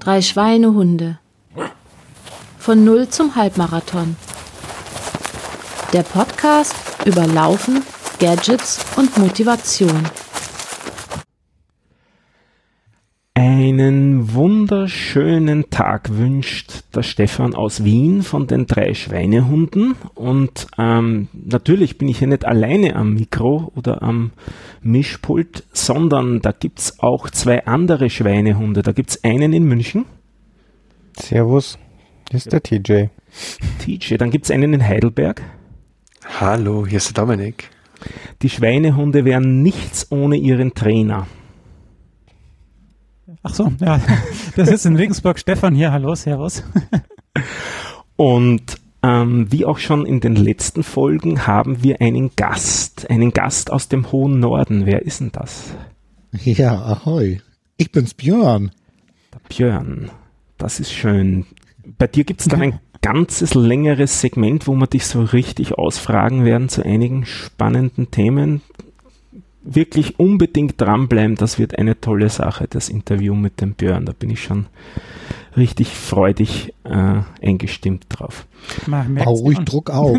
Drei Schweinehunde. Von Null zum Halbmarathon. Der Podcast über Laufen, Gadgets und Motivation. Einen wunderschönen Tag wünscht der Stefan aus Wien von den drei Schweinehunden. Und ähm, natürlich bin ich hier nicht alleine am Mikro oder am Mischpult, sondern da gibt es auch zwei andere Schweinehunde. Da gibt es einen in München. Servus, hier ist der TJ. TJ, dann gibt es einen in Heidelberg. Hallo, hier ist der Dominik. Die Schweinehunde wären nichts ohne ihren Trainer. Ach so, ja, das ist in Regensburg. Stefan hier, hallo, servus. Und ähm, wie auch schon in den letzten Folgen haben wir einen Gast, einen Gast aus dem hohen Norden. Wer ist denn das? Ja, ahoi. Ich bin's Björn. Der Björn, das ist schön. Bei dir gibt es dann ein ganzes längeres Segment, wo wir dich so richtig ausfragen werden zu einigen spannenden Themen wirklich unbedingt dranbleiben. Das wird eine tolle Sache, das Interview mit dem Björn. Da bin ich schon richtig freudig äh, eingestimmt drauf. Bau ruhig an. Druck auf.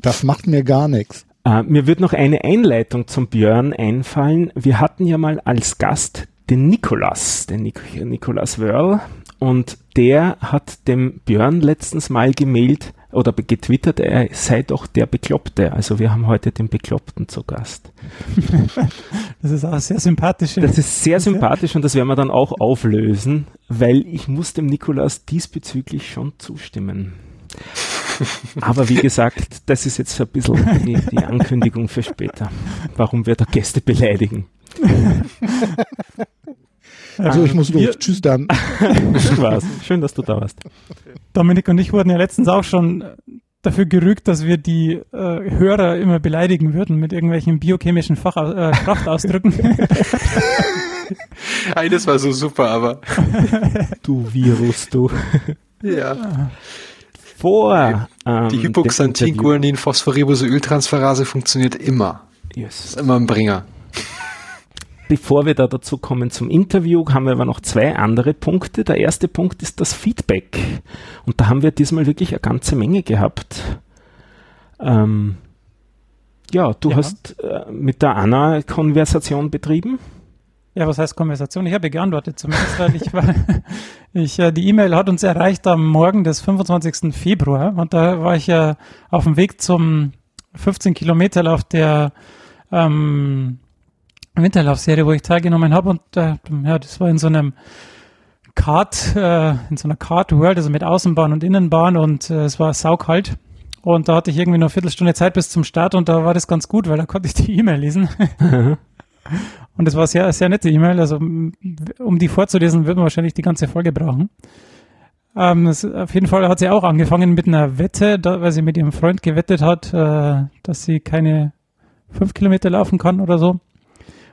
das macht mir gar nichts. Äh, mir wird noch eine Einleitung zum Björn einfallen. Wir hatten ja mal als Gast den Nikolas, den Nik Nikolas Wörl, und der hat dem Björn letztens mal gemailt, oder getwittert, er sei doch der Bekloppte. Also wir haben heute den Bekloppten zu Gast. das ist auch sehr sympathisch. Das ist sehr sympathisch und das werden wir dann auch auflösen, weil ich muss dem Nikolaus diesbezüglich schon zustimmen. Aber wie gesagt, das ist jetzt ein bisschen die, die Ankündigung für später, warum wir da Gäste beleidigen. Also ich muss los. Tschüss dann. Spaß. Schön, dass du da warst. Dominik und ich wurden ja letztens auch schon dafür gerügt, dass wir die äh, Hörer immer beleidigen würden mit irgendwelchen biochemischen Fach, äh, Kraftausdrücken. Eines war so super, aber. du Virus, du. Ja. Vor. Ähm, die Hypoxantin-Guanin-Phosphorybosyyltransferase funktioniert immer. Yes. Ist immer ein Bringer. Bevor wir da dazu kommen zum Interview, haben wir aber noch zwei andere Punkte. Der erste Punkt ist das Feedback. Und da haben wir diesmal wirklich eine ganze Menge gehabt. Ähm, ja, du ja. hast äh, mit der Anna Konversation betrieben. Ja, was heißt Konversation? Ich habe geantwortet zumindest, weil ich war, ich, äh, die E-Mail hat uns erreicht am Morgen des 25. Februar und da war ich ja auf dem Weg zum 15 Kilometerlauf der ähm, Winterlaufserie, wo ich teilgenommen habe und äh, ja, das war in so einem Kart, äh, in so einer Kart World, also mit Außenbahn und Innenbahn und äh, es war saukalt. Und da hatte ich irgendwie nur eine Viertelstunde Zeit bis zum Start und da war das ganz gut, weil da konnte ich die E-Mail lesen. und es war sehr, sehr nette E-Mail. Also um die vorzulesen, wird man wahrscheinlich die ganze Folge brauchen. Ähm, das, auf jeden Fall hat sie auch angefangen mit einer Wette, da, weil sie mit ihrem Freund gewettet hat, äh, dass sie keine fünf Kilometer laufen kann oder so.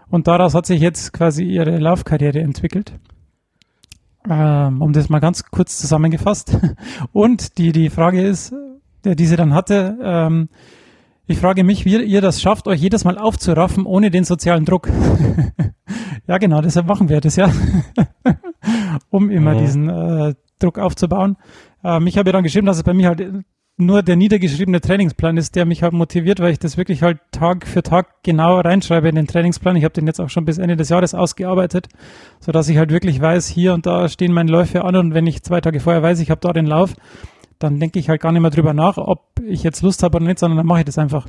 Und daraus hat sich jetzt quasi ihre Laufkarriere entwickelt. Ähm, um das mal ganz kurz zusammengefasst. Und die, die Frage ist, der diese dann hatte, ähm, ich frage mich, wie ihr das schafft, euch jedes Mal aufzuraffen, ohne den sozialen Druck. ja, genau, deshalb machen wir das ja. um immer ja. diesen äh, Druck aufzubauen. Ähm, ich habe ja dann geschrieben, dass es bei mir halt nur der niedergeschriebene Trainingsplan ist, der mich halt motiviert, weil ich das wirklich halt Tag für Tag genau reinschreibe in den Trainingsplan. Ich habe den jetzt auch schon bis Ende des Jahres ausgearbeitet, so dass ich halt wirklich weiß, hier und da stehen meine Läufe an und wenn ich zwei Tage vorher weiß, ich habe da den Lauf, dann denke ich halt gar nicht mehr drüber nach, ob ich jetzt Lust habe oder nicht, sondern dann mache ich das einfach.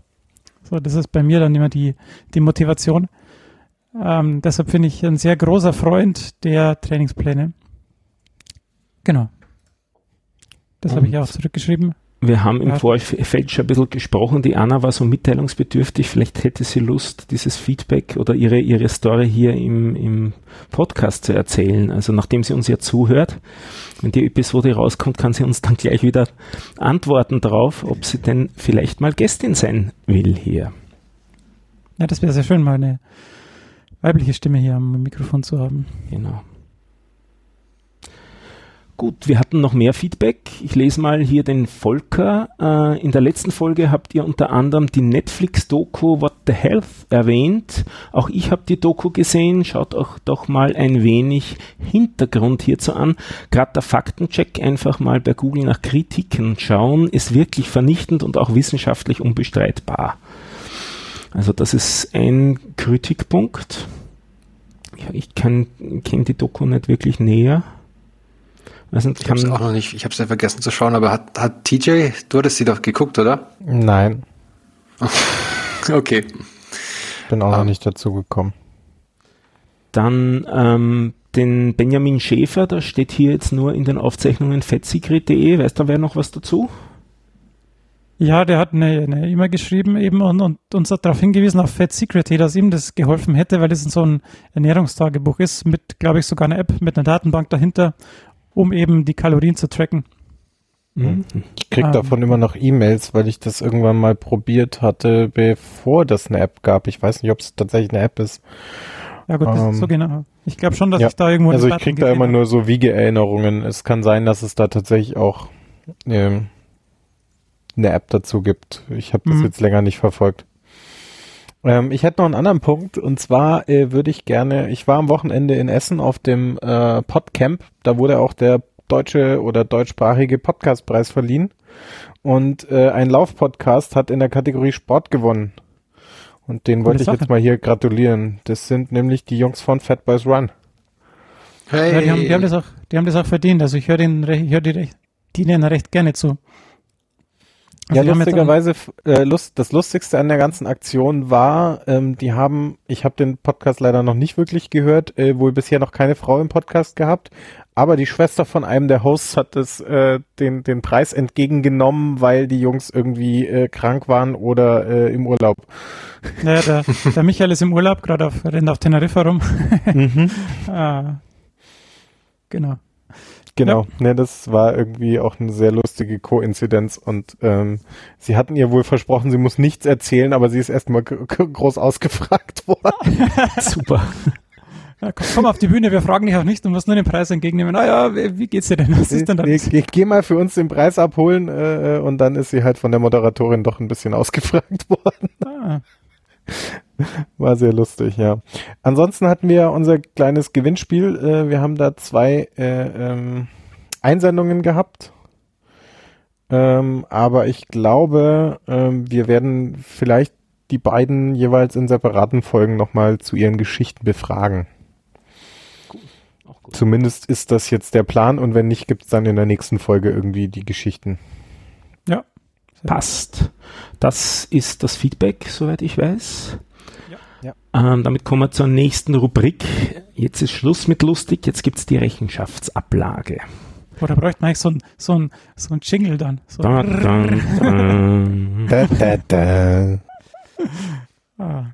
So, das ist bei mir dann immer die, die Motivation. Ähm, deshalb finde ich ein sehr großer Freund der Trainingspläne. Genau. Das habe ich auch zurückgeschrieben. Wir haben im Vorfeld schon ein bisschen gesprochen. Die Anna war so mitteilungsbedürftig. Vielleicht hätte sie Lust, dieses Feedback oder ihre, ihre Story hier im, im Podcast zu erzählen. Also nachdem sie uns ja zuhört, wenn die Episode rauskommt, kann sie uns dann gleich wieder antworten darauf, ob sie denn vielleicht mal Gästin sein will hier. Ja, das wäre sehr schön, mal eine weibliche Stimme hier am Mikrofon zu haben. Genau. Gut, wir hatten noch mehr Feedback. Ich lese mal hier den Volker. Äh, in der letzten Folge habt ihr unter anderem die Netflix-Doku What the Health erwähnt. Auch ich habe die Doku gesehen. Schaut auch doch mal ein wenig Hintergrund hierzu an. Gerade der Faktencheck einfach mal bei Google nach Kritiken schauen, ist wirklich vernichtend und auch wissenschaftlich unbestreitbar. Also das ist ein Kritikpunkt. Ich kenne die Doku nicht wirklich näher. Also ich habe es auch noch nicht, ich habe es ja vergessen zu schauen, aber hat, hat TJ, du hattest sie doch geguckt, oder? Nein. okay. Bin auch um. noch ähm. nicht dazu gekommen. Dann ähm, den Benjamin Schäfer, da steht hier jetzt nur in den Aufzeichnungen fettsecret.de. Weißt du, wer noch was dazu? Ja, der hat eine E-Mail e geschrieben eben und, und uns hat darauf hingewiesen auf Fat Secret, dass ihm das geholfen hätte, weil es so ein Ernährungstagebuch ist mit, glaube ich, sogar einer App mit einer Datenbank dahinter um eben die Kalorien zu tracken. Mhm. Ich krieg ähm, davon immer noch E-Mails, weil ich das irgendwann mal probiert hatte, bevor das eine App gab. Ich weiß nicht, ob es tatsächlich eine App ist. Ja gut, ähm, so genau. Ich glaube schon, dass ja, ich da irgendwo. Also ich krieg da immer habe. nur so Wiegeerinnerungen. Es kann sein, dass es da tatsächlich auch ähm, eine App dazu gibt. Ich habe das mhm. jetzt länger nicht verfolgt. Ähm, ich hätte noch einen anderen Punkt und zwar äh, würde ich gerne, ich war am Wochenende in Essen auf dem äh, Podcamp, da wurde auch der deutsche oder deutschsprachige Podcastpreis verliehen und äh, ein Laufpodcast hat in der Kategorie Sport gewonnen. Und den wollte ich jetzt mal hier gratulieren. Das sind nämlich die Jungs von Fat Boys Run. Hey. Ja, die, haben, die, haben das auch, die haben das auch verdient. Also ich höre den, ich höre die, die denen recht gerne zu. Also ja, lustigerweise, äh, lust, das Lustigste an der ganzen Aktion war, ähm, die haben, ich habe den Podcast leider noch nicht wirklich gehört, äh, wohl bisher noch keine Frau im Podcast gehabt, aber die Schwester von einem der Hosts hat es, äh, den, den Preis entgegengenommen, weil die Jungs irgendwie äh, krank waren oder äh, im Urlaub. Naja, der, der Michael ist im Urlaub, gerade auf, rennt auf Teneriffa rum. mhm. ah, genau. Genau, ja. ne, das war irgendwie auch eine sehr lustige Koinzidenz und ähm, sie hatten ihr wohl versprochen, sie muss nichts erzählen, aber sie ist erstmal groß ausgefragt worden. Super. Ja, komm, komm, auf die Bühne, wir fragen dich auch nicht, du musst nur den Preis entgegennehmen. Naja, wie geht's dir denn? Was ist denn da? Nee, geh, geh mal für uns den Preis abholen äh, äh, und dann ist sie halt von der Moderatorin doch ein bisschen ausgefragt worden. Ah. War sehr lustig, ja. Ansonsten hatten wir unser kleines Gewinnspiel. Äh, wir haben da zwei äh, ähm, Einsendungen gehabt. Ähm, aber ich glaube, ähm, wir werden vielleicht die beiden jeweils in separaten Folgen nochmal zu ihren Geschichten befragen. Zumindest ist das jetzt der Plan und wenn nicht, gibt es dann in der nächsten Folge irgendwie die Geschichten. Ja. Passt. Das ist das Feedback, soweit ich weiß. Ja. Ähm, damit kommen wir zur nächsten Rubrik. Jetzt ist Schluss mit lustig, jetzt gibt es die Rechenschaftsablage. Oder bräuchte man eigentlich so ein, so ein, so ein Jingle dann? So. Da, da, da. da, ah.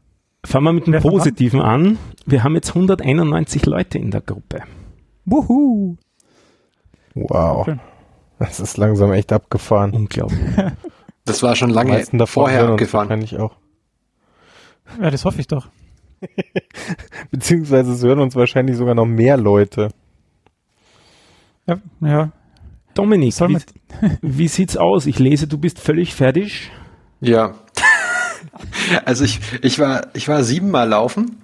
Fangen wir mit dem Positiven an. Wir haben jetzt 191 Leute in der Gruppe. Wuhu! Wow. Das ist langsam echt abgefahren. Unglaublich. Das war schon lange vorher abgefahren. Wahrscheinlich auch. Ja, das hoffe ich doch. Beziehungsweise es hören uns wahrscheinlich sogar noch mehr Leute. Ja, ja. Dominik, wie, wie sieht's aus? Ich lese, du bist völlig fertig. Ja. also ich, ich war, ich war siebenmal laufen,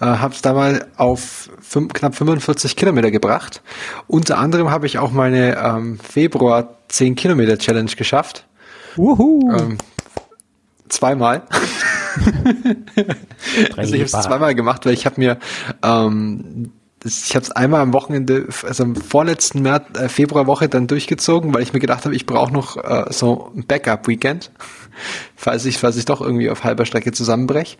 äh, habe es da mal auf fünf, knapp 45 Kilometer gebracht. Unter anderem habe ich auch meine ähm, Februar 10 Kilometer Challenge geschafft. Uhu. Ähm, zweimal. also ich habe es zweimal gemacht, weil ich habe mir ähm, ich habe es einmal am Wochenende, also am vorletzten März, äh, Februarwoche dann durchgezogen, weil ich mir gedacht habe, ich brauche noch äh, so ein Backup-Weekend, falls ich, falls ich doch irgendwie auf halber Strecke zusammenbreche.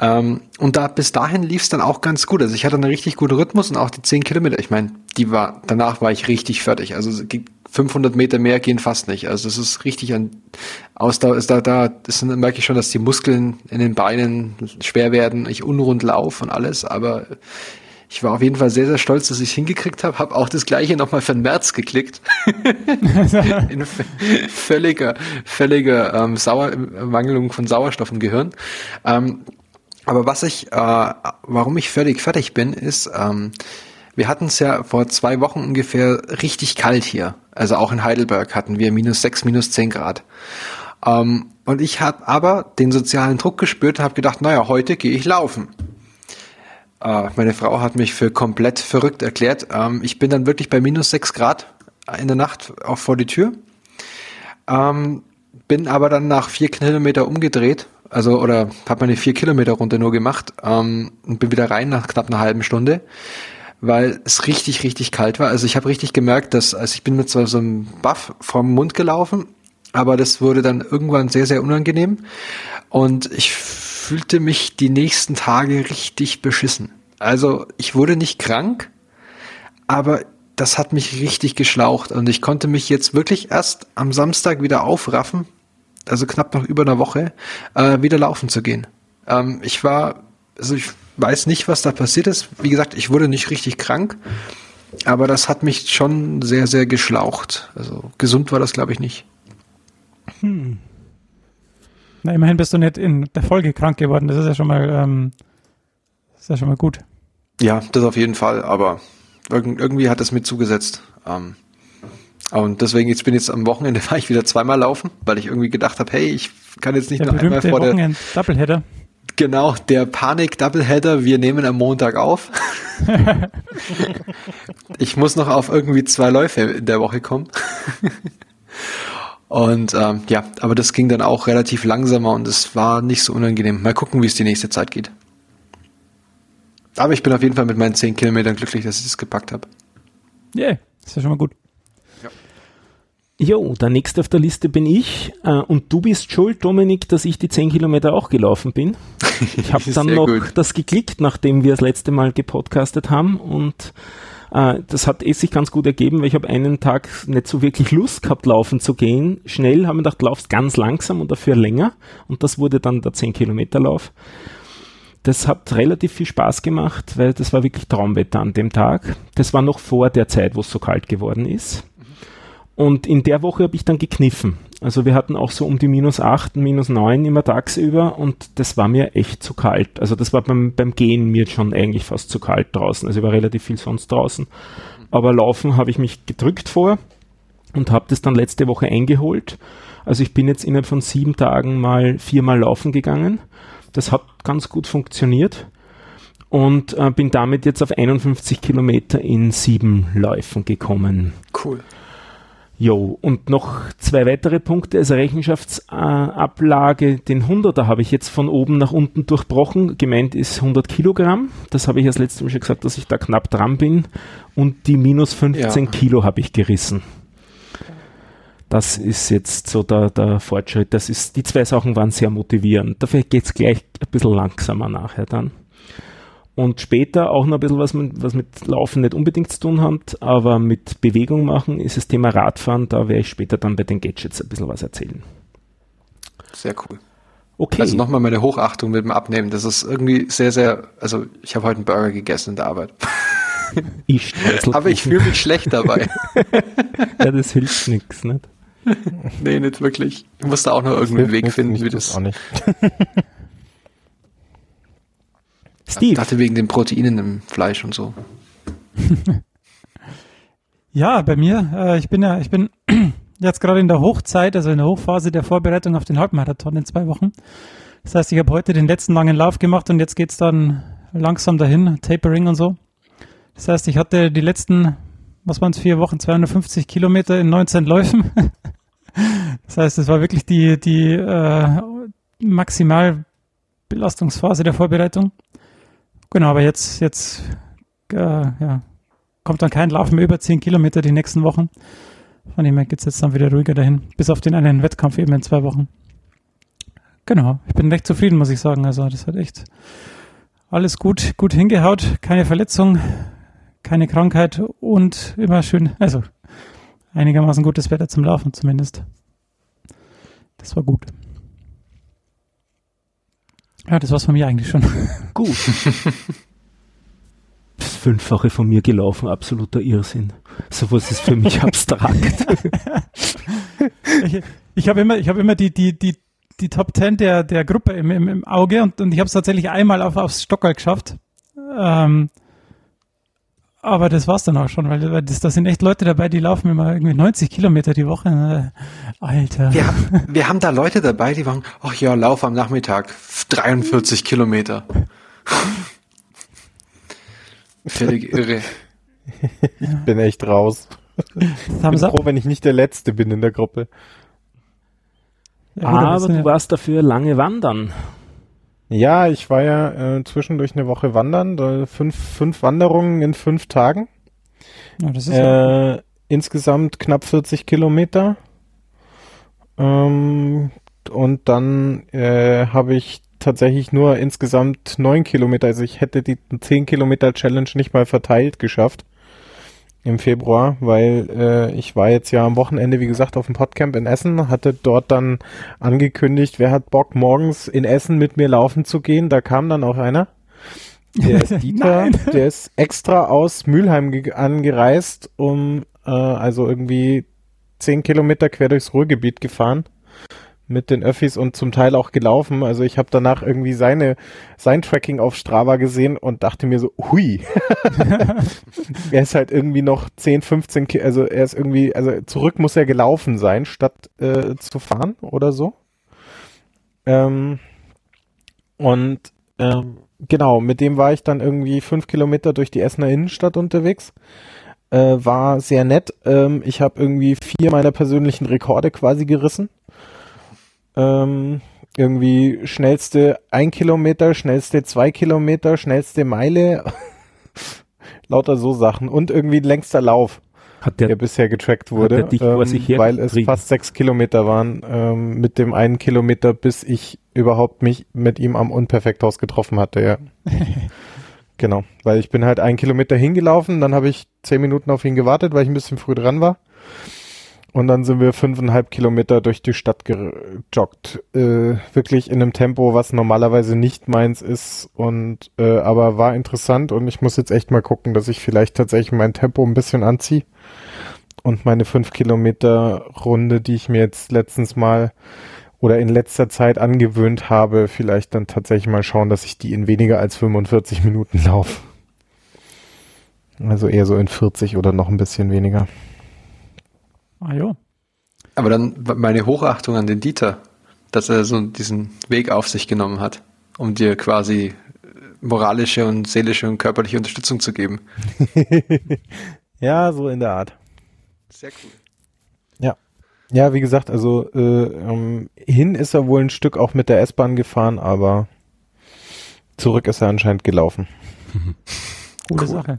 Ähm, und da bis dahin lief es dann auch ganz gut. Also ich hatte einen richtig guten Rhythmus und auch die 10 Kilometer. Ich meine, die war danach war ich richtig fertig. Also 500 Meter mehr gehen fast nicht. Also es ist richtig an Ausdauer. Ist da, da ist, merke ich schon, dass die Muskeln in den Beinen schwer werden. Ich unrund laufe und alles, aber ich war auf jeden Fall sehr, sehr stolz, dass ich es hingekriegt habe. Habe auch das gleiche nochmal für den März geklickt. In völliger, völliger ähm, Sauer Mangelung von Sauerstoff im Gehirn. Ähm, aber was ich, äh, warum ich völlig fertig bin, ist, ähm, wir hatten es ja vor zwei Wochen ungefähr richtig kalt hier. Also auch in Heidelberg hatten wir minus sechs, minus zehn Grad. Ähm, und ich habe aber den sozialen Druck gespürt und habe gedacht, naja, heute gehe ich laufen. Äh, meine Frau hat mich für komplett verrückt erklärt. Ähm, ich bin dann wirklich bei minus sechs Grad in der Nacht auch vor die Tür. Ähm, bin aber dann nach vier Kilometer umgedreht, also oder habe meine vier Kilometer Runde nur gemacht ähm, und bin wieder rein nach knapp einer halben Stunde, weil es richtig richtig kalt war. Also ich habe richtig gemerkt, dass also ich bin mit so, so einem Buff vom Mund gelaufen, aber das wurde dann irgendwann sehr sehr unangenehm und ich fühlte mich die nächsten Tage richtig beschissen. Also ich wurde nicht krank, aber das hat mich richtig geschlaucht und ich konnte mich jetzt wirklich erst am Samstag wieder aufraffen, also knapp noch über einer Woche, äh, wieder laufen zu gehen. Ähm, ich war, also ich weiß nicht, was da passiert ist. Wie gesagt, ich wurde nicht richtig krank, aber das hat mich schon sehr, sehr geschlaucht. Also gesund war das, glaube ich, nicht. Hm. Na, immerhin bist du nicht in der Folge krank geworden. Das ist ja schon mal, ähm, das ist ja schon mal gut. Ja, das auf jeden Fall, aber irgendwie hat es mir zugesetzt. Ähm, und deswegen, jetzt bin jetzt am Wochenende, war ich wieder zweimal laufen, weil ich irgendwie gedacht habe, hey, ich kann jetzt nicht der nur einmal vor der... Doubleheader. Genau, der Panik-Doubleheader, wir nehmen am Montag auf. ich muss noch auf irgendwie zwei Läufe in der Woche kommen. und ähm, ja, aber das ging dann auch relativ langsamer und es war nicht so unangenehm. Mal gucken, wie es die nächste Zeit geht. Aber ich bin auf jeden Fall mit meinen 10 Kilometern glücklich, dass ich es gepackt habe. Yeah, ist ja schon mal gut. Jo, der nächste auf der Liste bin ich. Äh, und du bist schuld, Dominik, dass ich die 10 Kilometer auch gelaufen bin. Ich habe dann noch gut. das geklickt, nachdem wir das letzte Mal gepodcastet haben. Und äh, das hat eh sich ganz gut ergeben, weil ich habe einen Tag nicht so wirklich Lust gehabt, laufen zu gehen. Schnell haben wir gedacht, laufst ganz langsam und dafür länger. Und das wurde dann der 10 Kilometer Lauf. Das hat relativ viel Spaß gemacht, weil das war wirklich Traumwetter an dem Tag. Das war noch vor der Zeit, wo es so kalt geworden ist. Und in der Woche habe ich dann gekniffen. Also wir hatten auch so um die minus 8, minus 9 immer tagsüber und das war mir echt zu kalt. Also das war beim, beim Gehen mir schon eigentlich fast zu kalt draußen. Also ich war relativ viel sonst draußen. Aber laufen habe ich mich gedrückt vor und habe das dann letzte Woche eingeholt. Also ich bin jetzt innerhalb von sieben Tagen mal viermal laufen gegangen das hat ganz gut funktioniert und äh, bin damit jetzt auf 51 Kilometer in sieben Läufen gekommen. Cool. Jo, und noch zwei weitere Punkte. Also Rechenschaftsablage, äh, den 100er habe ich jetzt von oben nach unten durchbrochen. Gemeint ist 100 Kilogramm. Das habe ich als letztes Mal schon gesagt, dass ich da knapp dran bin. Und die minus 15 ja. Kilo habe ich gerissen. Das ist jetzt so der, der Fortschritt. Das ist, die zwei Sachen waren sehr motivierend. Dafür geht es gleich ein bisschen langsamer nachher dann. Und später auch noch ein bisschen was mit, was mit Laufen nicht unbedingt zu tun hat, aber mit Bewegung machen ist das Thema Radfahren. Da werde ich später dann bei den Gadgets ein bisschen was erzählen. Sehr cool. Okay. Also nochmal meine Hochachtung mit dem Abnehmen. Das ist irgendwie sehr, sehr, also ich habe heute einen Burger gegessen in der Arbeit. Ich Aber ich fühle mich schlecht dabei. ja, das hilft nichts, nicht? nee, nicht wirklich. Ich musste auch noch irgendeinen Weg finden, wie das. Auch nicht. Steve. Ich dachte wegen den Proteinen im Fleisch und so. ja, bei mir, äh, ich bin ja, ich bin jetzt gerade in der Hochzeit, also in der Hochphase der Vorbereitung auf den Halbmarathon in zwei Wochen. Das heißt, ich habe heute den letzten langen Lauf gemacht und jetzt geht es dann langsam dahin, Tapering und so. Das heißt, ich hatte die letzten, was waren es, vier Wochen, 250 Kilometer in 19 Läufen. das heißt, es war wirklich die, die äh, Maximalbelastungsphase der Vorbereitung. Genau, aber jetzt, jetzt äh, ja, kommt dann kein Lauf mehr über 10 Kilometer die nächsten Wochen. Von dem her geht es jetzt dann wieder ruhiger dahin. Bis auf den einen Wettkampf eben in zwei Wochen. Genau, ich bin recht zufrieden, muss ich sagen. Also das hat echt alles gut, gut hingehaut. Keine Verletzung, keine Krankheit und immer schön, also einigermaßen gutes Wetter zum Laufen zumindest. Das war gut. Ja, das war's von mir eigentlich schon. Gut. Das Fünffache von mir gelaufen, absoluter Irrsinn. Sowas ist für mich abstrakt. ich ich habe immer, ich hab immer die, die, die, die Top Ten der, der Gruppe im, im, im Auge und, und ich habe es tatsächlich einmal auf, aufs Stockerl geschafft. Ähm, Aber das war's dann auch schon, weil, weil das, da sind echt Leute dabei, die laufen immer irgendwie 90 Kilometer die Woche. Alter. Wir, haben- wir haben da Leute dabei, die sagen, ach ja, lauf am Nachmittag 43 Kilometer. Völlig irre. Bin echt raus. Haben Bin froh, wenn ich nicht der Letzte bin in der Gruppe. ja, gut, aber du ja- warst dafür lange wandern. Ja, ich war ja äh, zwischendurch eine Woche wandern, da fünf, fünf Wanderungen in fünf Tagen. ja, das ist ja, Äh, insgesamt knapp 40 Kilometer. Ähm, und dann äh, habe ich tatsächlich nur insgesamt neun Kilometer, also ich hätte die 10 Kilometer Challenge nicht mal verteilt geschafft im Februar, weil äh, ich war jetzt ja am Wochenende, wie gesagt, auf dem Podcamp in Essen, hatte dort dann angekündigt, wer hat Bock, morgens in Essen mit mir laufen zu gehen. Da kam dann auch einer. Der ist Dieter, der ist extra aus Mülheim ge- angereist, um äh, also irgendwie zehn Kilometer quer durchs Ruhrgebiet gefahren mit den Öffis und zum Teil auch gelaufen. Also ich habe danach irgendwie seine sein Tracking auf Strava gesehen und dachte mir so, hui. er ist halt irgendwie noch 10, 15, Ki also er ist irgendwie, also zurück muss er gelaufen sein, statt äh, zu fahren oder so. Ähm, und ähm, genau, mit dem war ich dann irgendwie fünf Kilometer durch die Essener Innenstadt unterwegs. Äh, war sehr nett. Ähm, ich habe irgendwie vier meiner persönlichen Rekorde quasi gerissen. Ähm, irgendwie schnellste ein Kilometer, schnellste zwei Kilometer, schnellste Meile. Lauter so Sachen. Und irgendwie längster Lauf, Hat der, der, bisher getrackt wurde, dich sich weil es fast sechs Kilometer waren, ähm, mit dem einen Kilometer, bis ich überhaupt mich mit ihm am Unperfekthaus getroffen hatte, ja. genau, weil ich bin halt einen Kilometer hingelaufen, dann habe ich zehn Minuten auf ihn gewartet, weil ich ein bisschen früh dran war. Und dann sind wir fünfeinhalb Kilometer durch die Stadt gejoggt. Äh, wirklich in einem Tempo, was normalerweise nicht meins ist. Und äh, aber war interessant und ich muss jetzt echt mal gucken, dass ich vielleicht tatsächlich mein Tempo ein bisschen anziehe. Und meine fünf Kilometer Runde, die ich mir jetzt letztens mal oder in letzter Zeit angewöhnt habe, vielleicht dann tatsächlich mal schauen, dass ich die in weniger als 45 Minuten laufe. Also eher so in 40 oder noch ein bisschen weniger. Ah, jo. Aber dann meine Hochachtung an den Dieter, dass er so diesen Weg auf sich genommen hat, um dir quasi moralische und seelische und körperliche Unterstützung zu geben. Ja, so in der Art. Sehr cool. Ja, wie gesagt, also äh, ähm, hin ist er wohl ein Stück auch mit der S-Bahn gefahren, aber zurück ist er anscheinend gelaufen. Coole Cool. Sache.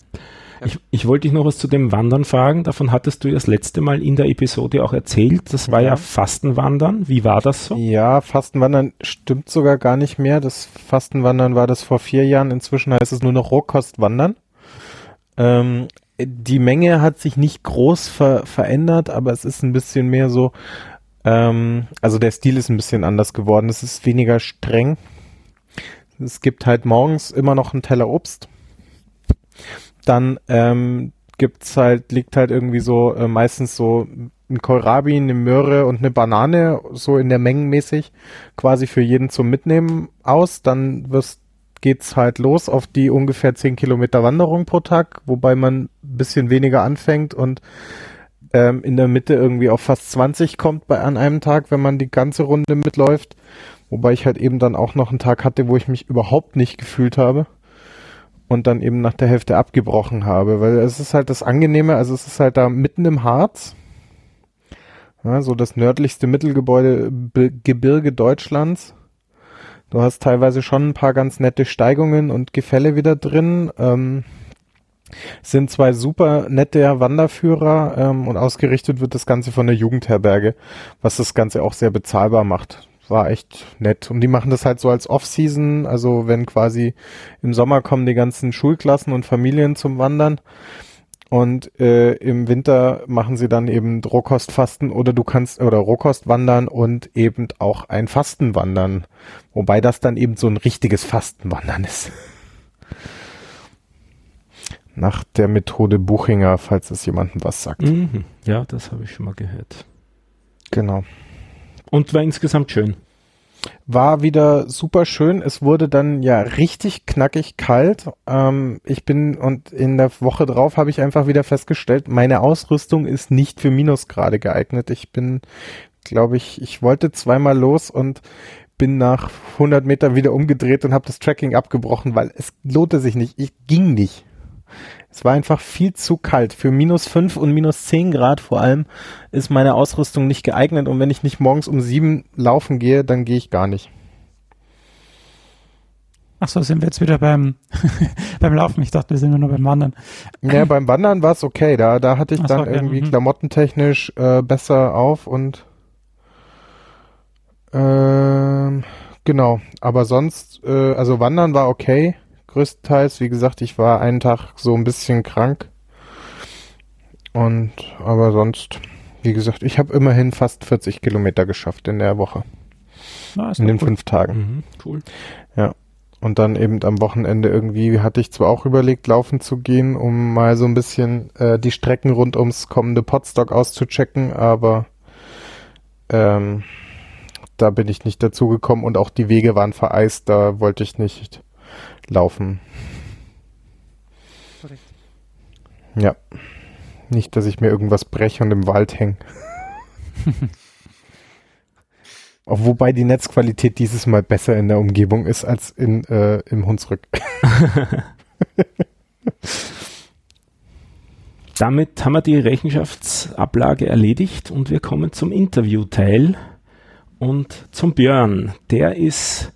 Ich, ich wollte dich noch was zu dem Wandern fragen. Davon hattest du ja das letzte Mal in der Episode auch erzählt. Das war ja, Ja. Fastenwandern. Wie war das so? Ja, Fastenwandern stimmt sogar gar nicht mehr. Das Fastenwandern war das vor vier Jahren. Inzwischen heißt es nur noch Rohkostwandern. Ähm, die Menge hat sich nicht groß ver verändert, aber es ist ein bisschen mehr so, ähm, also der Stil ist ein bisschen anders geworden. Es ist weniger streng. Es gibt halt morgens immer noch einen Teller Obst. Dann ähm, gibt's halt, liegt halt irgendwie so äh, meistens so ein Kohlrabi, eine Möhre und eine Banane, so in der Mengenmäßig, quasi für jeden zum Mitnehmen aus. Dann wirst, geht's halt los auf die ungefähr 10 Kilometer Wanderung pro Tag, wobei man ein bisschen weniger anfängt und ähm, in der Mitte irgendwie auf fast 20 kommt bei an einem Tag, wenn man die ganze Runde mitläuft. Wobei ich halt eben dann auch noch einen Tag hatte, wo ich mich überhaupt nicht gefühlt habe und dann eben nach der Hälfte abgebrochen habe, weil es ist halt das Angenehme, also es ist halt da mitten im Harz, ja, so das nördlichste Mittelgebäude, Gebirge Deutschlands. Du hast teilweise schon ein paar ganz nette Steigungen und Gefälle wieder drin. Ähm, sind zwei super nette Wanderführer ähm, und ausgerichtet wird das Ganze von der Jugendherberge, was das Ganze auch sehr bezahlbar macht. War echt nett. Und die machen das halt so als Off-Season, also wenn quasi im Sommer kommen die ganzen Schulklassen und Familien zum Wandern. Und äh, im Winter machen sie dann eben Rohkostfasten oder du kannst oder Rohkost wandern und eben auch ein Fastenwandern. Wobei das dann eben so ein richtiges Fastenwandern ist. Nach der Methode Buchinger, falls es jemandem was sagt. Mhm. Ja, das habe ich schon mal gehört. Genau. Und war insgesamt schön. War wieder super schön. Es wurde dann ja richtig knackig kalt. Ähm, ich bin und in der Woche drauf habe ich einfach wieder festgestellt, meine Ausrüstung ist nicht für Minusgrade geeignet. Ich bin, glaube ich, ich wollte zweimal los und bin nach 100 Meter wieder umgedreht und habe das Tracking abgebrochen, weil es lohnte sich nicht. Ich ging nicht. Es war einfach viel zu kalt. Für minus 5 und minus 10 Grad vor allem ist meine Ausrüstung nicht geeignet und wenn ich nicht morgens um 7 laufen gehe, dann gehe ich gar nicht. Achso, sind wir jetzt wieder beim, beim Laufen. Ich dachte, wir sind nur noch beim Wandern. Ja, beim Wandern war es okay. Da, da hatte ich Ach dann so, okay, irgendwie mhm. klamottentechnisch äh, besser auf und ähm, genau. Aber sonst, äh, also Wandern war okay größtenteils. Wie gesagt, ich war einen Tag so ein bisschen krank. Und aber sonst, wie gesagt, ich habe immerhin fast 40 Kilometer geschafft in der Woche. Na, In den gut. fünf Tagen. Mhm, cool. Und dann eben am Wochenende irgendwie hatte ich zwar auch überlegt, laufen zu gehen, um mal so ein bisschen äh, die Strecken rund ums kommende Podstock auszuchecken, aber ähm, da bin ich nicht dazu gekommen und auch die Wege waren vereist, da wollte ich nicht laufen. Korrekt. Ja. Nicht, dass ich mir irgendwas breche und im Wald hänge. Wobei die Netzqualität dieses Mal besser in der Umgebung ist als in, äh, im Hunsrück. Damit haben wir die Rechenschaftsablage erledigt und wir kommen zum Interviewteil und zum Björn. Der ist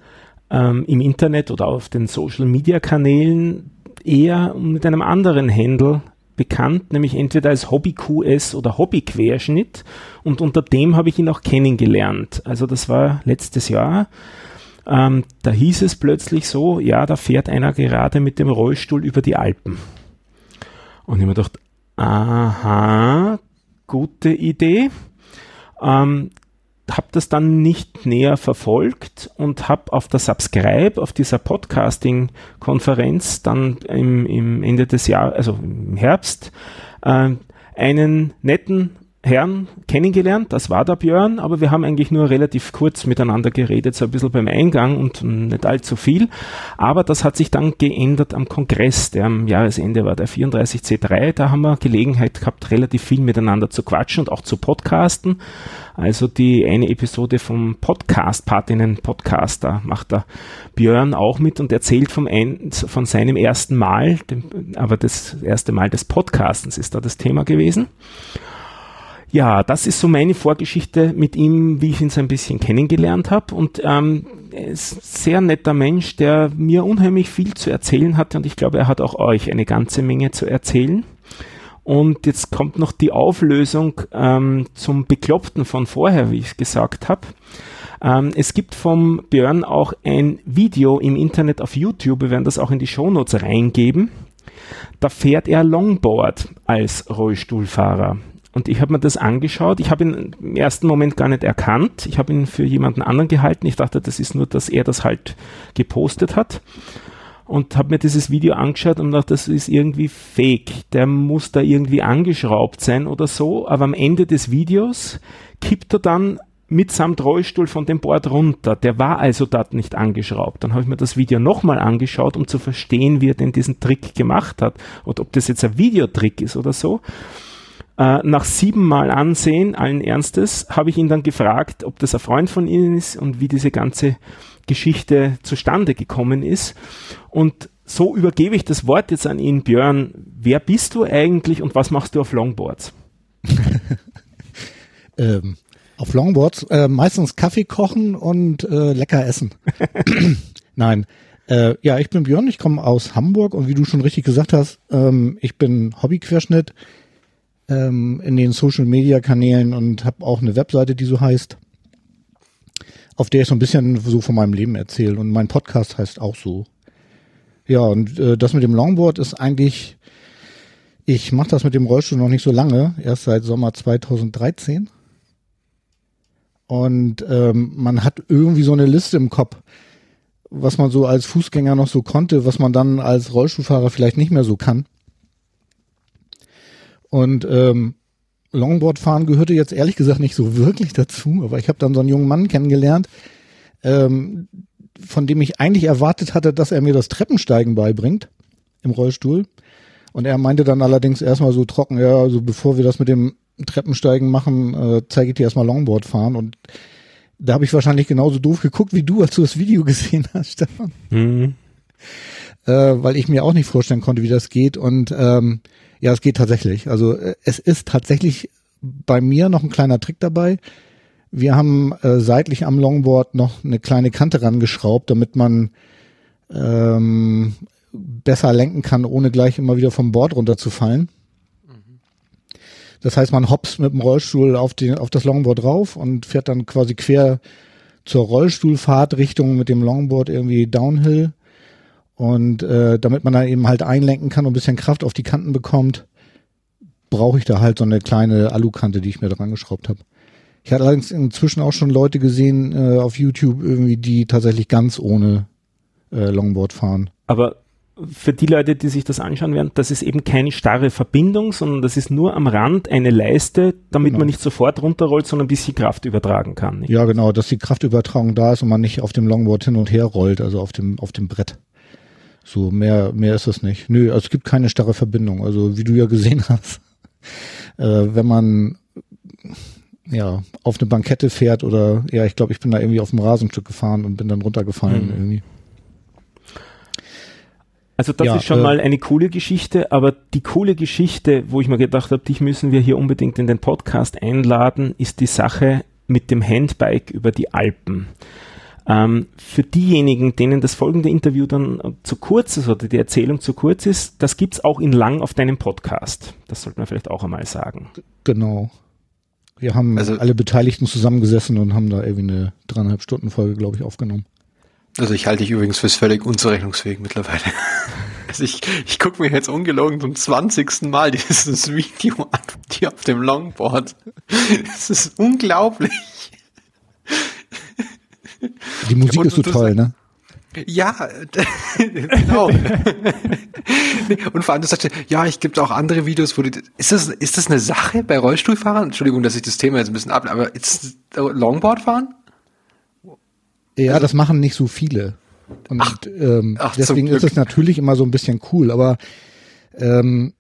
ähm, im Internet oder auf den Social Media Kanälen eher mit einem anderen Handle bekannt, nämlich entweder als HobbyQS oder Hobbyquerschnitt und unter dem habe ich ihn auch kennengelernt. Also das war letztes Jahr. Ähm, da hieß es plötzlich so, ja, da fährt einer gerade mit dem Rollstuhl über die Alpen. Und ich habe mir gedacht, aha, gute Idee. Ähm, habe das dann nicht näher verfolgt und habe auf der Subscribe, auf dieser Podcasting-Konferenz dann im, im Ende des Jahres, also im Herbst, äh, einen netten Herrn kennengelernt, das war der Björn, aber wir haben eigentlich nur relativ kurz miteinander geredet, so ein bisschen beim Eingang und nicht allzu viel. Aber das hat sich dann geändert am Kongress, der am Jahresende war, der 34C3. Da haben wir Gelegenheit gehabt, relativ viel miteinander zu quatschen und auch zu podcasten. Also die eine Episode vom Podcast, Patinnen Podcast, da macht der Björn auch mit und erzählt vom ein, von seinem ersten Mal, dem, aber das erste Mal des Podcastens ist da das Thema gewesen. Ja, das ist so meine Vorgeschichte mit ihm, wie ich ihn so ein bisschen kennengelernt habe. Und ähm, ist sehr netter Mensch, der mir unheimlich viel zu erzählen hatte und ich glaube, er hat auch euch eine ganze Menge zu erzählen. Und jetzt kommt noch die Auflösung ähm, zum Bekloppten von vorher, wie ich gesagt habe. Ähm, es gibt vom Björn auch ein Video im Internet auf YouTube, wir werden das auch in die Shownotes reingeben. Da fährt er Longboard als Rollstuhlfahrer. Und ich habe mir das angeschaut. Ich habe ihn im ersten Moment gar nicht erkannt. Ich habe ihn für jemanden anderen gehalten. Ich dachte, das ist nur, dass er das halt gepostet hat. Und habe mir dieses Video angeschaut und dachte, das ist irgendwie fake. Der muss da irgendwie angeschraubt sein oder so. Aber am Ende des Videos kippt er dann mitsamt Rollstuhl von dem Board runter. Der war also dort nicht angeschraubt. Dann habe ich mir das Video nochmal angeschaut, um zu verstehen, wie er denn diesen Trick gemacht hat. Oder ob das jetzt ein Videotrick ist oder so. Äh, nach siebenmal Ansehen, allen Ernstes, habe ich ihn dann gefragt, ob das ein Freund von Ihnen ist und wie diese ganze Geschichte zustande gekommen ist. Und so übergebe ich das Wort jetzt an ihn, Björn. Wer bist du eigentlich und was machst du auf Longboards? ähm, auf Longboards äh, meistens Kaffee kochen und äh, lecker essen. Nein. Äh, ja, ich bin Björn, ich komme aus Hamburg und wie du schon richtig gesagt hast, ähm, ich bin Hobbyquerschnitt ähm, in den Social Media Kanälen und habe auch eine Webseite, die so heißt, auf der ich so ein bisschen so von meinem Leben erzähle und mein Podcast heißt auch so. Ja, und äh, das mit dem Longboard ist eigentlich, ich mache das mit dem Rollstuhl noch nicht so lange, erst seit Sommer 2013. Und ähm, man hat irgendwie so eine Liste im Kopf, was man so als Fußgänger noch so konnte, was man dann als Rollstuhlfahrer vielleicht nicht mehr so kann. Und ähm, Longboardfahren gehörte jetzt ehrlich gesagt nicht so wirklich dazu, aber ich habe dann so einen jungen Mann kennengelernt, ähm, von dem ich eigentlich erwartet hatte, dass er mir das Treppensteigen beibringt im Rollstuhl. Und er meinte dann allerdings erstmal so trocken, ja, also bevor wir das mit dem Treppensteigen machen, äh, zeige ich dir erstmal Longboard fahren. Und da habe ich wahrscheinlich genauso doof geguckt wie du, als du das Video gesehen hast, Stefan. Mhm. Äh, weil ich mir auch nicht vorstellen konnte, wie das geht. Und ähm, ja, es geht tatsächlich. Also äh, es ist tatsächlich bei mir noch ein kleiner Trick dabei. Wir haben äh, seitlich am Longboard noch eine kleine Kante rangeschraubt, damit man ähm, besser lenken kann, ohne gleich immer wieder vom Board runterzufallen. Das heißt, man hops mit dem Rollstuhl auf, den, auf das Longboard drauf und fährt dann quasi quer zur Rollstuhlfahrtrichtung mit dem Longboard irgendwie downhill. Und äh, damit man dann eben halt einlenken kann und ein bisschen Kraft auf die Kanten bekommt, brauche ich da halt so eine kleine Alukante, die ich mir dran geschraubt habe. Ich hatte allerdings inzwischen auch schon Leute gesehen äh, auf YouTube irgendwie, die tatsächlich ganz ohne äh, Longboard fahren. Aber für die Leute, die sich das anschauen werden, das ist eben keine starre Verbindung, sondern das ist nur am Rand eine Leiste, damit genau. man nicht sofort runterrollt, sondern ein bisschen Kraft übertragen kann. Nicht? Ja, genau, dass die Kraftübertragung da ist und man nicht auf dem Longboard hin und her rollt, also auf dem, auf dem Brett. So, mehr, mehr ist es nicht. Nö, also es gibt keine starre Verbindung. Also, wie du ja gesehen hast, äh, wenn man ja auf eine Bankette fährt oder ja, ich glaube, ich bin da irgendwie auf dem Rasenstück gefahren und bin dann runtergefallen mhm. irgendwie. Also das ja, ist schon äh, mal eine coole Geschichte, aber die coole Geschichte, wo ich mir gedacht habe, dich müssen wir hier unbedingt in den Podcast einladen, ist die Sache mit dem Handbike über die Alpen. Ähm, für diejenigen, denen das folgende Interview dann zu kurz ist oder die Erzählung zu kurz ist, das gibt es auch in lang auf deinem Podcast. Das sollte man vielleicht auch einmal sagen. Genau. Wir haben also, alle Beteiligten zusammengesessen und haben da irgendwie eine dreieinhalb Stunden Folge, glaube ich, aufgenommen. Also ich halte dich übrigens fürs völlig unzurechnungsfähig mittlerweile. Also ich, ich gucke mir jetzt ungelogen zum 20. Mal dieses Video an, die auf dem Longboard. Das ist unglaublich. Die Musik ist so toll, ne? Ja, genau. und vor allem, du sagst, ja, ich gibt auch andere Videos, wo die, ist das, ist das eine Sache bei Rollstuhlfahrern? Entschuldigung, dass ich das Thema jetzt ein bisschen ab, aber ist Longboard fahren? Ja, also, das machen nicht so viele. Und ach, ähm, ach, deswegen ist es natürlich immer so ein bisschen cool, aber ähm,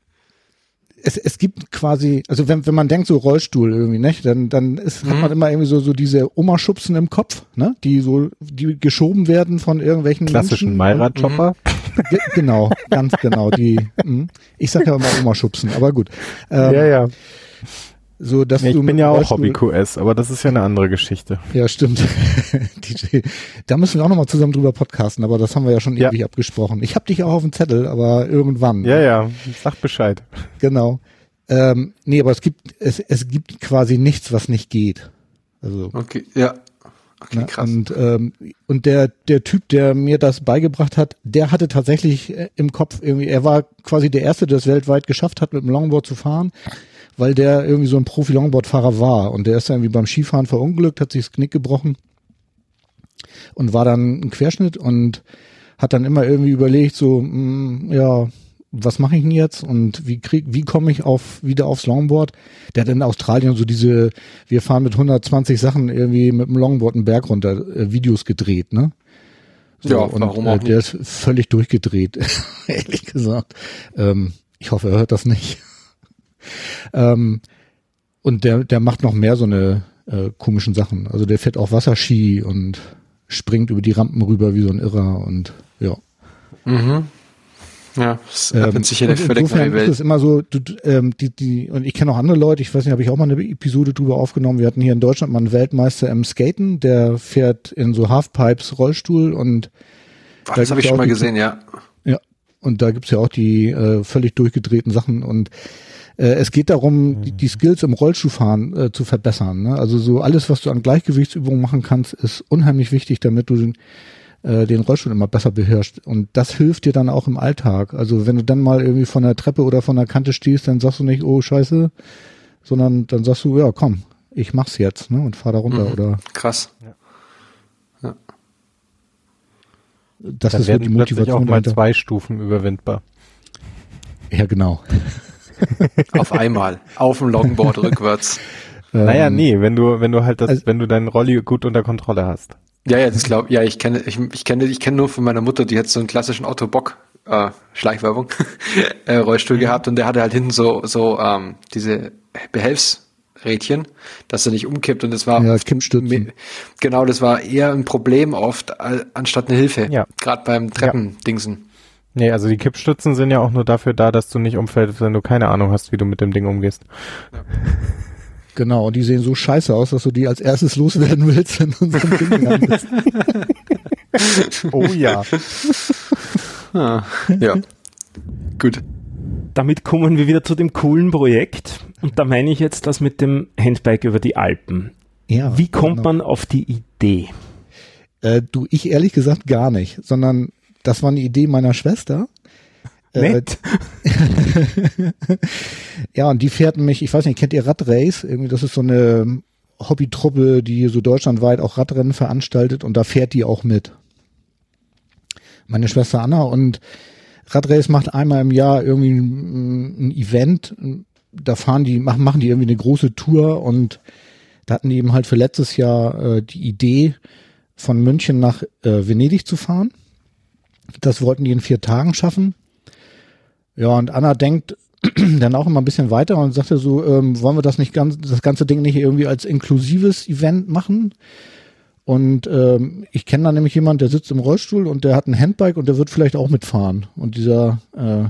es, es gibt quasi, also wenn, wenn man denkt so Rollstuhl irgendwie, ne, dann, dann ist, mhm. hat man immer irgendwie so, so diese Oma-Schubsen im Kopf, ne, die so, die geschoben werden von irgendwelchen klassischen Meirad-Chopper. Mhm. Genau, ganz genau, die, mh. ich sag ja immer Oma-Schubsen, aber gut. Ähm, ja, ja. So, dass ja, ich du bin ja auch Hobby-QS, aber das ist ja eine andere Geschichte. Ja, stimmt. DJ. Da müssen wir auch nochmal zusammen drüber podcasten, aber das haben wir ja schon ja. ewig abgesprochen. Ich habe dich auch auf dem Zettel, aber irgendwann. Ja, ja, sag Bescheid. Genau. Ähm, nee, aber es gibt, es, es gibt quasi nichts, was nicht geht. Also. Okay, ja. Okay, krass. Und, ähm, und der, der Typ, der mir das beigebracht hat, der hatte tatsächlich äh, im Kopf irgendwie, er war quasi der Erste, der es weltweit geschafft hat, mit dem Longboard zu fahren weil der irgendwie so ein Profi-Longboard-Fahrer war und der ist dann irgendwie beim Skifahren verunglückt, hat sich das Knick gebrochen und war dann ein Querschnitt und hat dann immer irgendwie überlegt, so, mh, mm, ja, was mache ich denn jetzt und wie krieg, wie komme ich auf wieder aufs Longboard? Der hat in Australien so diese, wir fahren mit 120 Sachen irgendwie mit dem Longboard einen Berg runter, äh, Videos gedreht, ne? So, ja, und, warum äh, auch äh, der ist völlig durchgedreht, ehrlich gesagt. Ähm, ich hoffe, er hört das nicht. Ähm, und der, der macht noch mehr so eine äh, komischen Sachen. Also der fährt auch Wasserski und springt über die Rampen rüber wie so ein Irrer und ja. Mhm. Ja, das ähm, eine völlig neue Welt. Ist es immer so, du, ähm, die, die, und ich kenne auch andere Leute, ich weiß nicht, habe ich auch mal eine Episode drüber aufgenommen. Wir hatten hier in Deutschland mal einen Weltmeister im Skaten, der fährt in so Halfpipes Rollstuhl und Boah, da das habe ich schon mal gesehen, ja. Ja, und da gibt's ja auch die äh, völlig durchgedrehten Sachen und äh, es geht darum, die, die, Skills im Rollschuhfahren äh, zu verbessern. Ne? Also so alles, was du an Gleichgewichtsübungen machen kannst, ist unheimlich wichtig, damit du den, äh, den Rollstuhl immer besser beherrschst. Und das hilft dir dann auch im Alltag. Also wenn du dann mal irgendwie von der Treppe oder von der Kante stehst, dann sagst du nicht, oh scheiße, sondern dann sagst du, ja komm, ich mach's jetzt ne? und fahr da runter. Mhm. Oder Krass. Ja. ja. Das dann ist werden die Motivation auch mal zwei Stufen überwindbar. Ja, genau. Auf einmal. Auf dem Longboard rückwärts. Ähm, naja, nee, wenn du, wenn du halt das, also, wenn du deinen Rolli gut unter Kontrolle hast. Ja, ja, das glaube ja, ich kenne, ich, ich kenne, ich kenne nur von meiner Mutter, die hat so einen klassischen Autobock, äh, Schleichwerbung, äh, Rollstuhl mhm. gehabt und der hatte halt hinten so, so, ähm, diese Behelfsrädchen, dass er nicht umkippt und das war, ja, Kippstützen. genau, das war eher ein Problem oft, anstatt eine Hilfe. Ja. Gerade beim Treppendingsen. Nee, also die Kippstützen sind ja auch nur dafür da, dass du nicht umfällst, wenn du keine Ahnung hast, wie du mit dem Ding umgehst. Ja. Genau, und die sehen so scheiße aus, dass du die als erstes loswerden willst, wenn du so ein Ding landest. oh ja. ah, ja. Gut. Damit kommen wir wieder zu dem coolen Projekt. Und da meine ich jetzt das mit dem Handbike über die Alpen. Ja, Wie kommt genau. man auf die Idee? Äh, du, ich ehrlich gesagt gar nicht, sondern das war eine Idee meiner Schwester. Äh, Nett. ja, und die fährt mich, ich weiß nicht, kennt ihr Radrace? Irgendwie, das ist so eine Hobbytruppe, die so deutschlandweit auch Radrennen veranstaltet und da fährt die auch mit. Meine Schwester Anna und Radrace macht einmal im Jahr irgendwie ein, ein Event. Da fahren die, machen, machen die irgendwie eine große Tour und da hatten die eben halt für letztes Jahr äh, die Idee, von München nach äh, Venedig zu fahren. Das wollten die in vier Tagen schaffen. Ja, und Anna denkt dann auch immer ein bisschen weiter und sagte so, ähm, wollen wir das nicht ganz, das ganze Ding nicht irgendwie als inklusives Event machen? Und ähm, ich kenne da nämlich jemand, der sitzt im Rollstuhl und der hat ein Handbike und der wird vielleicht auch mitfahren. Und dieser, äh,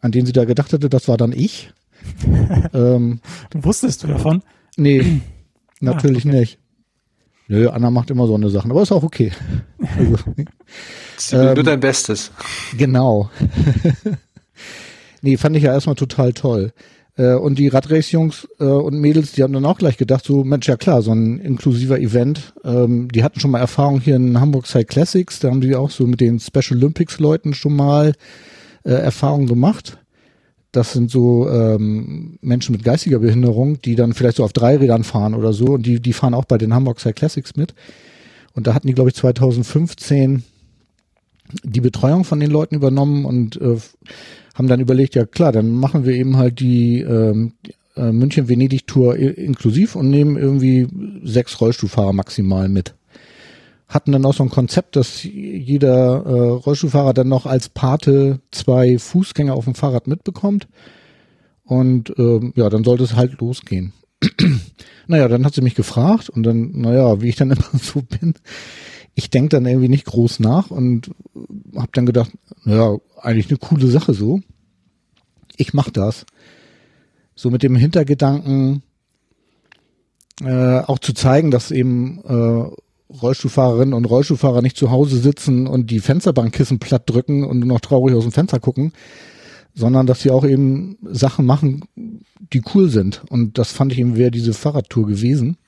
an den sie da gedacht hatte, das war dann ich. ähm, du wusstest du davon? Nee, natürlich ah, okay. nicht. Nö, Anna macht immer so eine Sachen, aber ist auch okay. Also, ähm, nur dein Bestes. Genau. Nee, fand ich ja erstmal total toll. Äh, und die Radrace-Jungs äh, und Mädels, die haben dann auch gleich gedacht, so Mensch, ja klar, so ein inklusiver Event. Ähm, die hatten schon mal Erfahrung hier in Hamburg Side Classics, da haben die auch so mit den Special Olympics-Leuten schon mal äh, Erfahrungen gemacht. Das sind so ähm, Menschen mit geistiger Behinderung, die dann vielleicht so auf drei Rädern fahren oder so. Und die, die fahren auch bei den Hamburg Side Classics mit. Und da hatten die, glaube ich, 2015 die Betreuung von den Leuten übernommen und äh, haben dann überlegt, ja klar, dann machen wir eben halt die ähm, äh, München-Venedig-Tour inklusiv und nehmen irgendwie sechs Rollstuhlfahrer maximal mit. Hatten dann auch so ein Konzept, dass jeder äh, Rollstuhlfahrer dann noch als Pate zwei Fußgänger auf dem Fahrrad mitbekommt. Und ähm, ja, dann sollte es halt losgehen. naja, dann hat sie mich gefragt und dann, naja, wie ich dann immer so bin, ich denke dann irgendwie nicht groß nach und habe dann gedacht, naja, eigentlich eine coole Sache so. Ich mach das. So mit dem Hintergedanken, äh, auch zu zeigen, dass eben äh, Rollstuhlfahrerinnen und Rollstuhlfahrer nicht zu Hause sitzen und die Fensterbankkissen platt drücken und noch traurig aus dem Fenster gucken, sondern dass sie auch eben Sachen machen, die cool sind. Und das fand ich eben wäre diese Fahrradtour gewesen.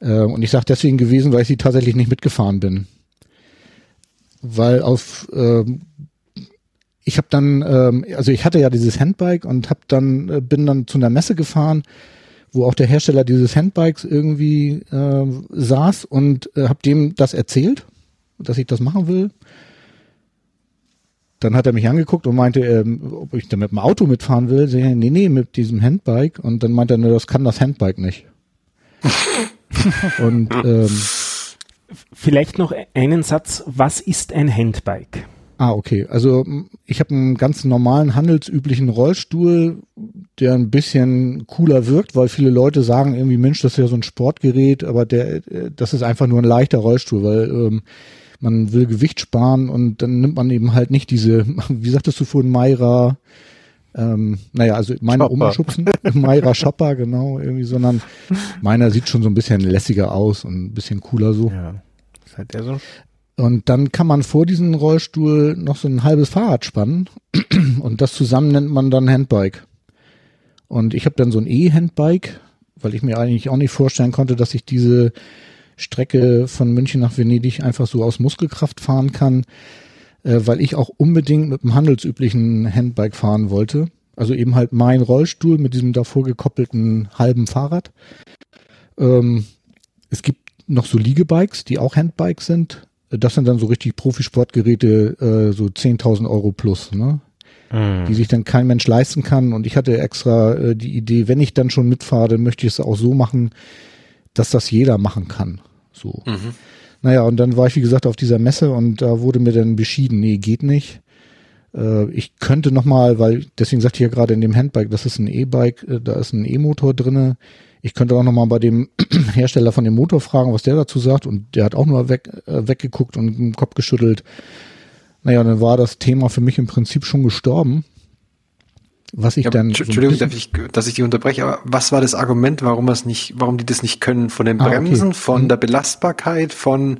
Äh, und ich sage deswegen gewesen, weil ich sie tatsächlich nicht mitgefahren bin. Weil auf äh, ich habe dann, ähm, also ich hatte ja dieses Handbike und hab dann äh, bin dann zu einer Messe gefahren, wo auch der Hersteller dieses Handbikes irgendwie äh, saß und äh, habe dem das erzählt, dass ich das machen will. Dann hat er mich angeguckt und meinte, ähm, ob ich da mit dem Auto mitfahren will. Ich, nee, nee, mit diesem Handbike. Und dann meinte er, ne, das kann das Handbike nicht. und ähm, vielleicht noch einen Satz. Was ist ein Handbike? Ah, okay. Also ich habe einen ganz normalen handelsüblichen Rollstuhl, der ein bisschen cooler wirkt, weil viele Leute sagen irgendwie, Mensch, das ist ja so ein Sportgerät, aber der, das ist einfach nur ein leichter Rollstuhl, weil ähm, man will Gewicht sparen und dann nimmt man eben halt nicht diese, wie sagtest du vorhin, Mayra, ähm, naja, also meine Shopper. Oma schubsen, Mayra Shopper, genau, irgendwie, sondern meiner sieht schon so ein bisschen lässiger aus und ein bisschen cooler so. Ja. Ist halt der so und dann kann man vor diesem Rollstuhl noch so ein halbes Fahrrad spannen und das zusammen nennt man dann Handbike. Und ich habe dann so ein E-Handbike, weil ich mir eigentlich auch nicht vorstellen konnte, dass ich diese Strecke von München nach Venedig einfach so aus Muskelkraft fahren kann, äh, weil ich auch unbedingt mit dem handelsüblichen Handbike fahren wollte. Also eben halt mein Rollstuhl mit diesem davor gekoppelten halben Fahrrad. Ähm, es gibt noch so Liegebikes, die auch Handbikes sind. Das sind dann so richtig Profisportgeräte, äh, so 10.000 Euro plus, ne? Mhm. Die sich dann kein Mensch leisten kann. Und ich hatte extra äh, die Idee, wenn ich dann schon mitfahre, dann möchte ich es auch so machen, dass das jeder machen kann. So. Mhm. Naja, und dann war ich, wie gesagt, auf dieser Messe und da wurde mir dann beschieden, nee, geht nicht. Äh, ich könnte nochmal, weil, deswegen sagte ich ja gerade in dem Handbike, das ist ein E-Bike, äh, da ist ein E-Motor drinne. Ich könnte auch nochmal bei dem Hersteller von dem Motor fragen, was der dazu sagt. Und der hat auch nur weg, äh, weggeguckt und den Kopf geschüttelt. Naja, dann war das Thema für mich im Prinzip schon gestorben. Was ich Ja, dann. So Entschuldigung, dass ich, dass ich die unterbreche, aber was war das Argument, warum es nicht, warum die das nicht können? Von den Ah, okay. Bremsen, von Mhm. der Belastbarkeit, von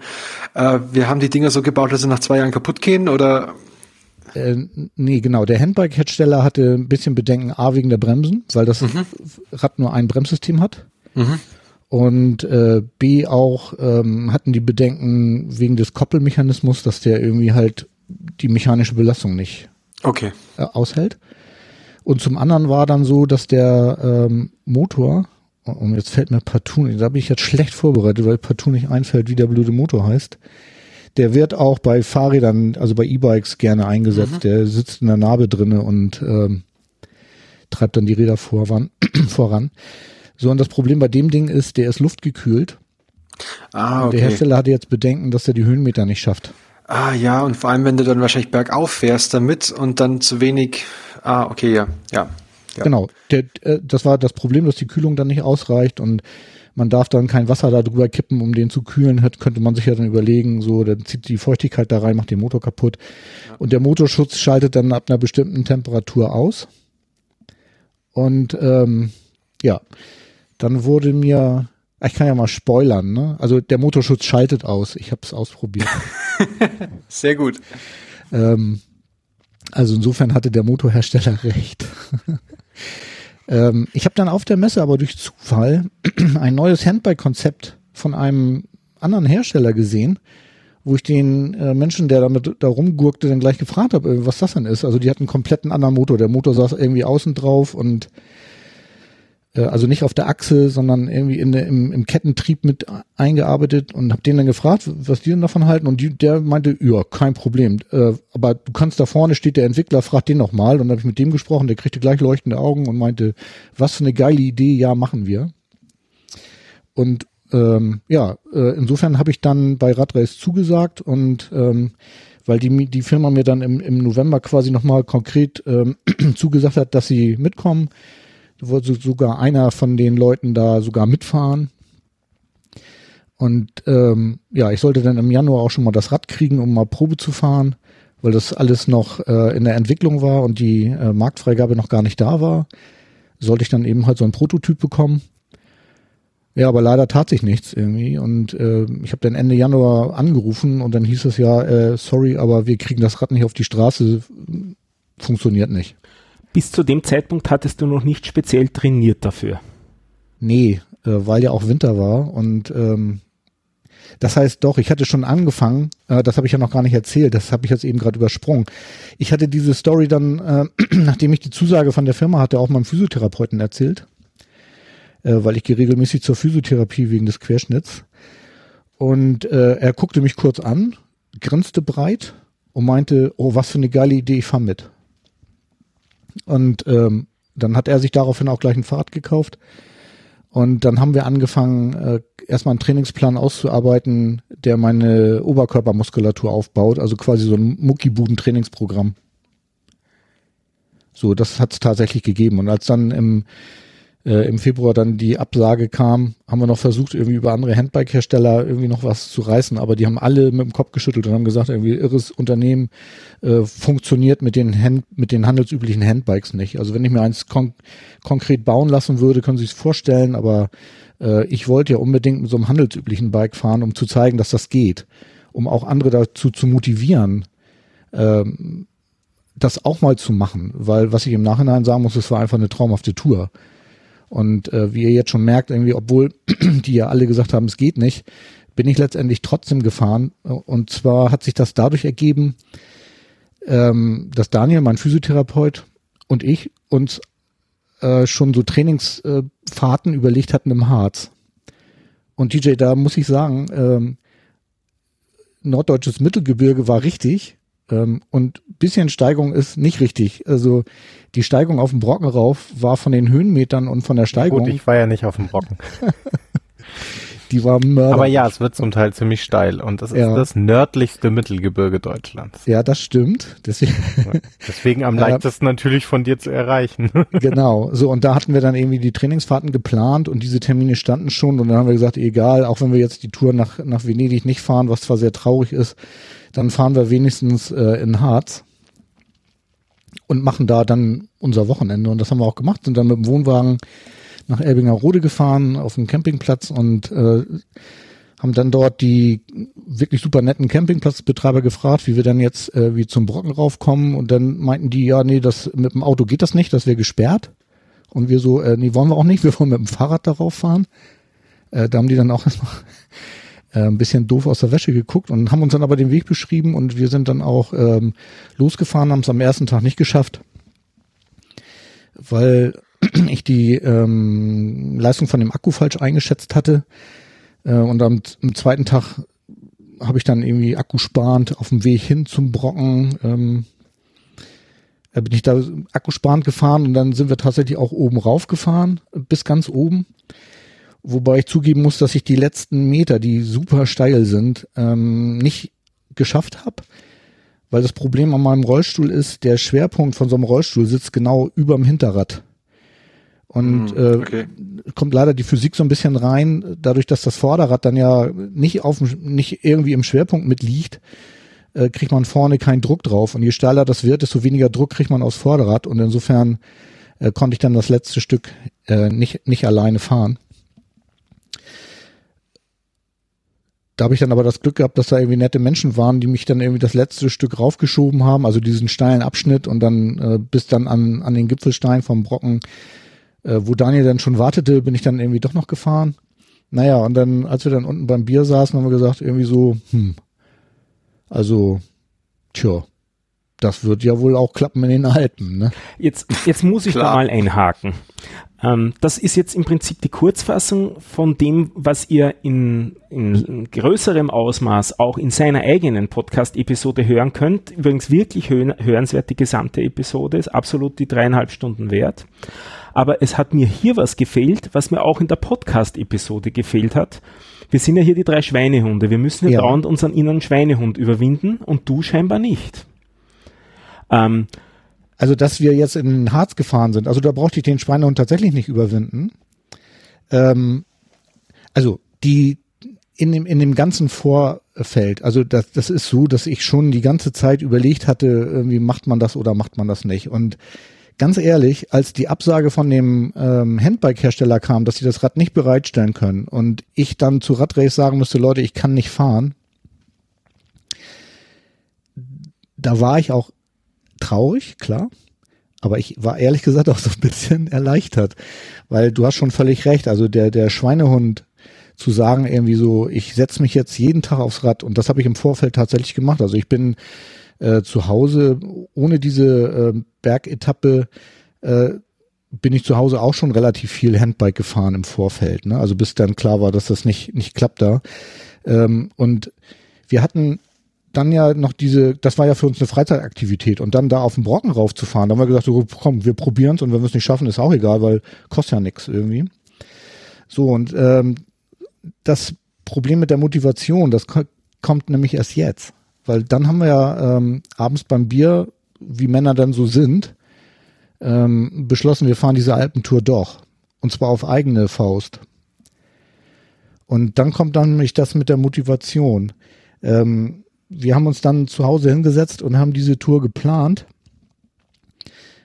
äh, wir haben die Dinger so gebaut, dass sie nach zwei Jahren kaputt gehen oder Äh, nee, genau. Der Handbike-Hersteller hatte ein bisschen Bedenken, A, wegen der Bremsen, weil das Rad nur ein Bremssystem hat. Mhm. Und äh, B, auch ähm, hatten die Bedenken wegen des Koppelmechanismus, dass der irgendwie halt die mechanische Belastung nicht okay. äh, aushält. Und zum anderen war dann so, dass der ähm, Motor, und jetzt fällt mir partout, da bin ich jetzt schlecht vorbereitet, weil partout nicht einfällt, wie der blöde Motor heißt. Der wird auch bei Fahrrädern, also bei E-Bikes gerne eingesetzt. Der sitzt in der Narbe drinne und ähm, treibt dann die Räder voran. voran. So, und das Problem bei dem Ding ist, der ist luftgekühlt. Ah, Der okay. Hersteller hatte jetzt Bedenken, dass er die Höhenmeter nicht schafft. Ah, ja, und vor allem, wenn du dann wahrscheinlich bergauf fährst damit und dann zu wenig, ah, okay, ja, ja. ja. Genau. Der, äh, das war das Problem, dass die Kühlung dann nicht ausreicht und man darf dann kein Wasser da drüber kippen, um den zu kühlen. Hat, könnte man sich ja dann überlegen, so, dann zieht die Feuchtigkeit da rein, macht den Motor kaputt. Und der Motorschutz schaltet dann ab einer bestimmten Temperatur aus. Und ähm, ja, dann wurde mir, ah, ich kann ja mal spoilern, ne? Also der Motorschutz schaltet aus. Ich habe es ausprobiert. Sehr gut. Ähm, also insofern hatte der Motorhersteller recht. ähm, ich habe dann auf der Messe aber durch Zufall ein neues Handbike-Konzept von einem anderen Hersteller gesehen, wo ich den äh, Menschen, der damit da rumgurkte, dann gleich gefragt habe, äh, was das denn ist. Also die hatten einen kompletten anderen Motor. Der Motor saß irgendwie außen drauf und also nicht auf der Achse, sondern irgendwie in der, im, im Kettentrieb mit eingearbeitet und habe den dann gefragt, was die denn davon halten und die, der meinte, ja, kein Problem. Äh, aber du kannst da vorne steht der Entwickler, frag den noch mal und dann habe ich mit dem gesprochen, der kriegte gleich leuchtende Augen und meinte, was für eine geile Idee, ja, machen wir. Und ähm, ja, äh, insofern habe ich dann bei Radrace zugesagt und ähm, weil die, die Firma mir dann im, im November quasi nochmal konkret ähm, zugesagt hat, dass sie mitkommen, wollte sogar einer von den Leuten da sogar mitfahren. Und ähm, ja, ich sollte dann im Januar auch schon mal das Rad kriegen, um mal Probe zu fahren, weil das alles noch äh, in der Entwicklung war und die äh, Marktfreigabe noch gar nicht da war. Sollte ich dann eben halt so einen Prototyp bekommen. Ja, aber leider tat sich nichts irgendwie. Und äh, ich habe dann Ende Januar angerufen und dann hieß es ja, äh, sorry, aber wir kriegen das Rad nicht auf die Straße, funktioniert nicht. Bis zu dem Zeitpunkt hattest du noch nicht speziell trainiert dafür. Nee, äh, weil ja auch Winter war und ähm, das heißt doch, ich hatte schon angefangen, äh, das habe ich ja noch gar nicht erzählt, das habe ich jetzt eben gerade übersprungen. Ich hatte diese Story dann, äh, nachdem ich die Zusage von der Firma hatte, auch meinem Physiotherapeuten erzählt, äh, weil ich gehe regelmäßig zur Physiotherapie wegen des Querschnitts. Und äh, er guckte mich kurz an, grinste breit und meinte, oh, was für eine geile Idee, ich fahr mit. Und ähm, dann hat er sich daraufhin auch gleich ein Fahrrad gekauft. Und dann haben wir angefangen, äh, erstmal einen Trainingsplan auszuarbeiten, der meine Oberkörpermuskulatur aufbaut, also quasi so ein Muckibuden-Trainingsprogramm. So, das hat es tatsächlich gegeben. Und als dann im, äh, im Februar dann die Absage kam, haben wir noch versucht, irgendwie über andere Handbike-Hersteller irgendwie noch was zu reißen, aber die haben alle mit dem Kopf geschüttelt und haben gesagt, irgendwie irres Unternehmen äh, funktioniert mit den Hand, mit den handelsüblichen Handbikes nicht. Also wenn ich mir eins kon konkret bauen lassen würde, können Sie sich vorstellen, aber äh, ich wollte ja unbedingt mit so einem handelsüblichen Bike fahren, um zu zeigen, dass das geht, um auch andere dazu zu motivieren, ähm, das auch mal zu machen, weil was ich im Nachhinein sagen muss, es war einfach eine traumhafte Tour. Und äh, wie ihr jetzt schon merkt, irgendwie, obwohl die ja alle gesagt haben, es geht nicht, bin ich letztendlich trotzdem gefahren. Und zwar hat sich das dadurch ergeben, ähm, dass Daniel, mein Physiotherapeut und ich uns äh, schon so Trainingsfahrten überlegt hatten im Harz. Und DJ, da muss ich sagen, ähm, norddeutsches Mittelgebirge war richtig und bisschen Steigung ist nicht richtig. Also die Steigung auf dem Brocken rauf war von den Höhenmetern und von der Steigung Gut, ich war ja nicht auf dem Brocken. Die war mörder. Aber ja, es wird zum Teil ziemlich steil und das ist Ja. das nördlichste Mittelgebirge Deutschlands. Ja, das stimmt. Deswegen, Deswegen am leichtesten natürlich von dir zu erreichen. genau. So, und da hatten wir dann irgendwie die Trainingsfahrten geplant und diese Termine standen schon und dann haben wir gesagt, egal, auch wenn wir jetzt die Tour nach, nach Venedig nicht fahren, was zwar sehr traurig ist, dann fahren wir wenigstens äh, in Harz und machen da dann unser Wochenende. Und das haben wir auch gemacht, sind dann mit dem Wohnwagen nach Elbinger Rode gefahren auf dem Campingplatz und äh, haben dann dort die wirklich super netten Campingplatzbetreiber gefragt, wie wir dann jetzt äh, wie zum Brocken raufkommen. Und dann meinten die, ja, nee, das mit dem Auto geht das nicht, das wäre gesperrt. Und wir so, äh, nee, wollen wir auch nicht, wir wollen mit dem Fahrrad darauf fahren. Äh, da haben die dann auch erstmal äh, ein bisschen doof aus der Wäsche geguckt und haben uns dann aber den Weg beschrieben und wir sind dann auch ähm, losgefahren, haben es am ersten Tag nicht geschafft, weil ich die ähm, Leistung von dem Akku falsch eingeschätzt hatte. Äh, und am, am zweiten Tag habe ich dann irgendwie akkusparend auf dem Weg hin zum Brocken ähm, äh, bin ich da akkusparend gefahren und dann sind wir tatsächlich auch oben rauf gefahren, bis ganz oben. Wobei ich zugeben muss, dass ich die letzten Meter, die super steil sind, ähm, nicht geschafft habe. Weil das Problem an meinem Rollstuhl ist, der Schwerpunkt von so einem Rollstuhl sitzt genau überm Hinterrad. Und Hm, äh, okay. kommt leider die Physik so ein bisschen rein, dadurch, dass das Vorderrad dann ja nicht auf nicht irgendwie im Schwerpunkt mitliegt, äh, kriegt man vorne keinen Druck drauf. Und je steiler das wird, desto weniger Druck kriegt man aufs Vorderrad. Und insofern äh, konnte ich dann das letzte Stück äh, nicht, nicht alleine fahren. Da habe ich dann aber das Glück gehabt, dass da irgendwie nette Menschen waren, die mich dann irgendwie das letzte Stück raufgeschoben haben, also diesen steilen Abschnitt und dann äh, bis dann an, an den Gipfelstein vom Brocken, äh, wo Daniel dann schon wartete, bin ich dann irgendwie doch noch gefahren. Naja, und dann, als wir dann unten beim Bier saßen, haben wir gesagt, irgendwie so, hm, also, tja, das wird ja wohl auch klappen in den Alpen, ne? Jetzt, jetzt muss ich da mal einhaken. Ähm, das ist jetzt im Prinzip die Kurzfassung von dem, was ihr in, in größerem Ausmaß auch in seiner eigenen Podcast-Episode hören könnt. Übrigens wirklich hö hörenswert, die gesamte Episode ist absolut die dreieinhalb Stunden wert. Aber es hat mir hier was gefehlt, was mir auch in der Podcast-Episode gefehlt hat. Wir sind ja hier die drei Schweinehunde. Wir müssen ja Ja. dauernd unseren inneren Schweinehund überwinden und du scheinbar nicht. Ähm, Also, dass wir jetzt in den Harz gefahren sind, also da brauchte ich den Schweinehund tatsächlich nicht überwinden. Ähm, also, die in dem, in dem ganzen Vorfeld, also das, das ist so, dass ich schon die ganze Zeit überlegt hatte, irgendwie macht man das oder macht man das nicht. Und ganz ehrlich, als die Absage von dem ähm, Handbike-Hersteller kam, dass sie das Rad nicht bereitstellen können und ich dann zu Radrace sagen musste, Leute, ich kann nicht fahren, da war ich auch traurig, klar. Aber ich war ehrlich gesagt auch so ein bisschen erleichtert, weil du hast schon völlig recht. Also der, der Schweinehund zu sagen irgendwie so, ich setze mich jetzt jeden Tag aufs Rad und das habe ich im Vorfeld tatsächlich gemacht. Also ich bin äh, zu Hause ohne diese äh, Bergetappe äh, bin ich zu Hause auch schon relativ viel Handbike gefahren im Vorfeld. Ne? Also bis dann klar war, dass das nicht nicht klappt da. Ähm, und wir hatten dann ja noch diese, das war ja für uns eine Freizeitaktivität und dann da auf den Brocken raufzufahren, da haben wir gesagt, so, komm, wir probieren es und wenn wir es nicht schaffen, ist auch egal, weil kostet ja nichts irgendwie. So und ähm, das Problem mit der Motivation, das ko- kommt nämlich erst jetzt, weil dann haben wir ja ähm, abends beim Bier, wie Männer dann so sind, ähm, beschlossen, wir fahren diese Alpentour doch und zwar auf eigene Faust. Und dann kommt dann nämlich das mit der Motivation. Ähm, wir haben uns dann zu Hause hingesetzt und haben diese Tour geplant,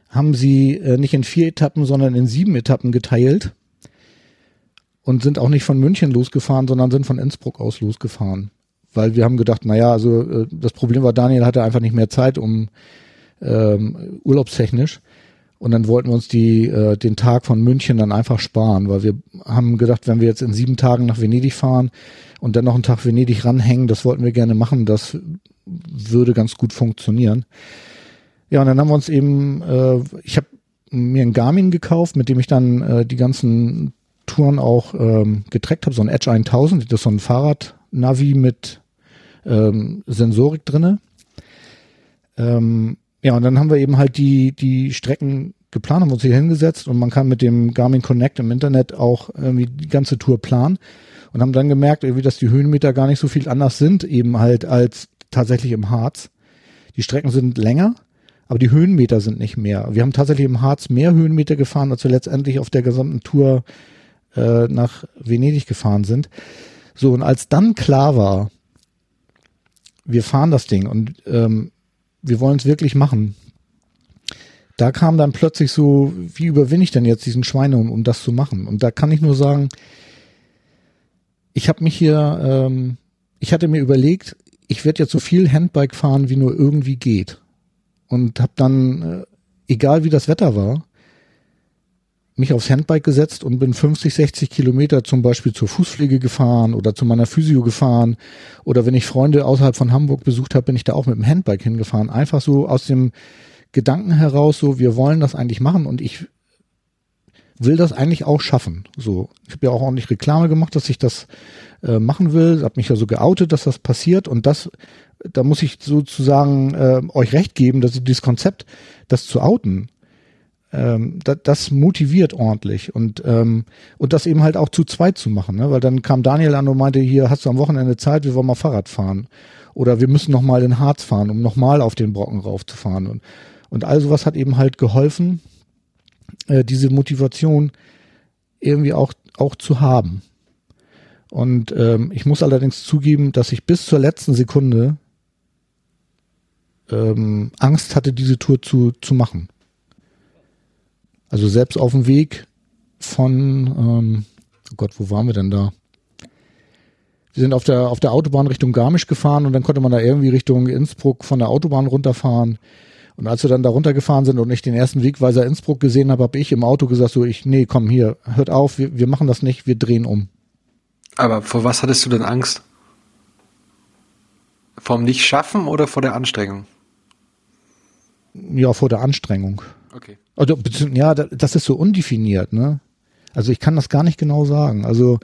haben sie äh, nicht in vier Etappen, sondern in sieben Etappen geteilt und sind auch nicht von München losgefahren, sondern sind von Innsbruck aus losgefahren. Weil wir haben gedacht, naja, also äh, das Problem war, Daniel hatte einfach nicht mehr Zeit, um ähm, urlaubstechnisch. Und dann wollten wir uns die, äh, den Tag von München dann einfach sparen, weil wir haben gedacht, wenn wir jetzt in sieben Tagen nach Venedig fahren und dann noch einen Tag Venedig ranhängen, das wollten wir gerne machen, das würde ganz gut funktionieren. Ja, und dann haben wir uns eben, äh, ich habe mir einen Garmin gekauft, mit dem ich dann äh, die ganzen Touren auch ähm, getrackt habe, so ein Edge 1000, das ist so ein Fahrradnavi mit ähm, Sensorik drinne. Ähm, ja, und dann haben wir eben halt die, die Strecken geplant, haben uns hier hingesetzt und man kann mit dem Garmin Connect im Internet auch irgendwie die ganze Tour planen. Und haben dann gemerkt, irgendwie, dass die Höhenmeter gar nicht so viel anders sind, eben halt als tatsächlich im Harz. Die Strecken sind länger, aber die Höhenmeter sind nicht mehr. Wir haben tatsächlich im Harz mehr Höhenmeter gefahren, als wir letztendlich auf der gesamten Tour äh, nach Venedig gefahren sind. So, und als dann klar war, wir fahren das Ding und ähm, wir wollen es wirklich machen, da kam dann plötzlich so, wie überwinde ich denn jetzt diesen Schweinehund, um das zu machen? Und da kann ich nur sagen, ich habe mich hier, ähm, ich hatte mir überlegt, ich werde jetzt so viel Handbike fahren, wie nur irgendwie geht. Und habe dann, äh, egal wie das Wetter war, mich aufs Handbike gesetzt und bin 50, 60 Kilometer zum Beispiel zur Fußpflege gefahren oder zu meiner Physio gefahren. Oder wenn ich Freunde außerhalb von Hamburg besucht habe, bin ich da auch mit dem Handbike hingefahren. Einfach so aus dem Gedanken heraus, so wir wollen das eigentlich machen und ich will das eigentlich auch schaffen. So, ich habe ja auch ordentlich Reklame gemacht, dass ich das äh, machen will, habe mich ja so geoutet, dass das passiert und das, da muss ich sozusagen äh, euch recht geben, dass dieses Konzept, das zu outen, ähm, das, das motiviert ordentlich und ähm, und das eben halt auch zu zweit zu machen, ne? weil dann kam Daniel an und meinte, hier hast du am Wochenende Zeit, wir wollen mal Fahrrad fahren oder wir müssen noch mal in Harz fahren, um noch mal auf den Brocken raufzufahren und und all sowas hat eben halt geholfen, äh, diese Motivation irgendwie auch, auch zu haben. Und ähm, ich muss allerdings zugeben, dass ich bis zur letzten Sekunde ähm, Angst hatte, diese Tour zu, zu machen. Also selbst auf dem Weg von, ähm, oh Gott, wo waren wir denn da? Wir sind auf der, auf der Autobahn Richtung Garmisch gefahren und dann konnte man da irgendwie Richtung Innsbruck von der Autobahn runterfahren. Und als wir dann da runtergefahren sind und ich den ersten Wegweiser Innsbruck gesehen habe, habe ich im Auto gesagt, so ich, nee, komm hier, hört auf, wir, wir machen das nicht, wir drehen um. Aber vor was hattest du denn Angst? Vom Nicht-Schaffen oder vor der Anstrengung? Ja, vor der Anstrengung. Okay. Also, ja, das ist so undefiniert, ne? Also ich kann das gar nicht genau sagen. Also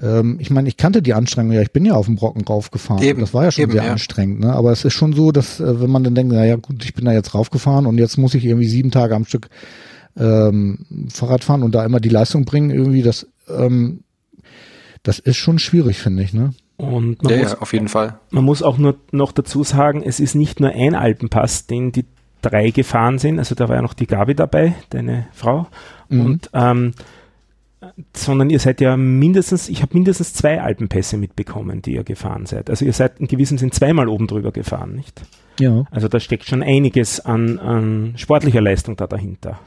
ähm, ich meine, ich kannte die Anstrengung ja, ich bin ja auf dem Brocken raufgefahren. Eben, das war ja schon eben, sehr ja. anstrengend, ne? Aber es ist schon so, dass äh, wenn man dann denkt, naja gut, ich bin da jetzt raufgefahren und jetzt muss ich irgendwie sieben Tage am Stück ähm, Fahrrad fahren und da immer die Leistung bringen, irgendwie das, ähm, das ist schon schwierig, finde ich, ne? Und man ja, muss, ja, auf jeden Fall. Man muss auch nur noch dazu sagen, es ist nicht nur ein Alpenpass, den die drei gefahren sind. Also da war ja noch die Gabi dabei, deine Frau. Mhm. Und ähm, sondern ihr seid ja mindestens, ich habe mindestens zwei Alpenpässe mitbekommen, die ihr gefahren seid. Also ihr seid in gewissem Sinn zweimal oben drüber gefahren, nicht? Ja. Also da steckt schon einiges an, an sportlicher Leistung da dahinter.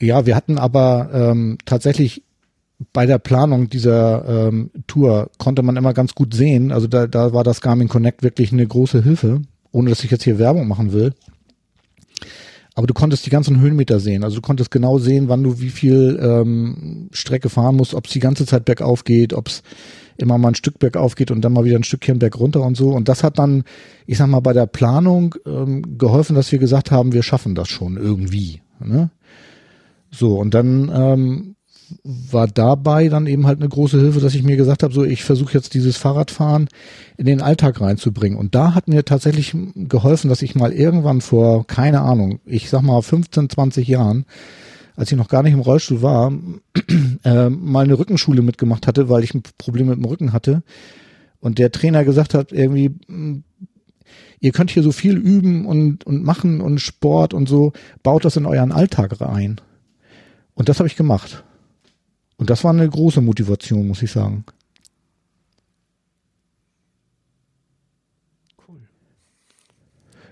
Ja, wir hatten aber ähm, tatsächlich bei der Planung dieser ähm, Tour konnte man immer ganz gut sehen, also da, da war das Garmin Connect wirklich eine große Hilfe, ohne dass ich jetzt hier Werbung machen will. Aber du konntest die ganzen Höhenmeter sehen. Also du konntest genau sehen, wann du wie viel ähm, Strecke fahren musst, ob es die ganze Zeit bergauf geht, ob es immer mal ein Stück bergauf geht und dann mal wieder ein Stückchen berg runter und so. Und das hat dann, ich sag mal, bei der Planung ähm, geholfen, dass wir gesagt haben, wir schaffen das schon irgendwie. Ne? So, und dann ähm, war dabei dann eben halt eine große Hilfe, dass ich mir gesagt habe, so ich versuche jetzt dieses Fahrradfahren in den Alltag reinzubringen. Und da hat mir tatsächlich geholfen, dass ich mal irgendwann vor, keine Ahnung, ich sag mal 15, 20 Jahren, als ich noch gar nicht im Rollstuhl war, äh, mal eine Rückenschule mitgemacht hatte, weil ich ein Problem mit dem Rücken hatte. Und der Trainer gesagt hat, irgendwie, hm, ihr könnt hier so viel üben und, und machen und Sport und so, baut das in euren Alltag rein. Und das habe ich gemacht. Und das war eine große Motivation, muss ich sagen. Cool.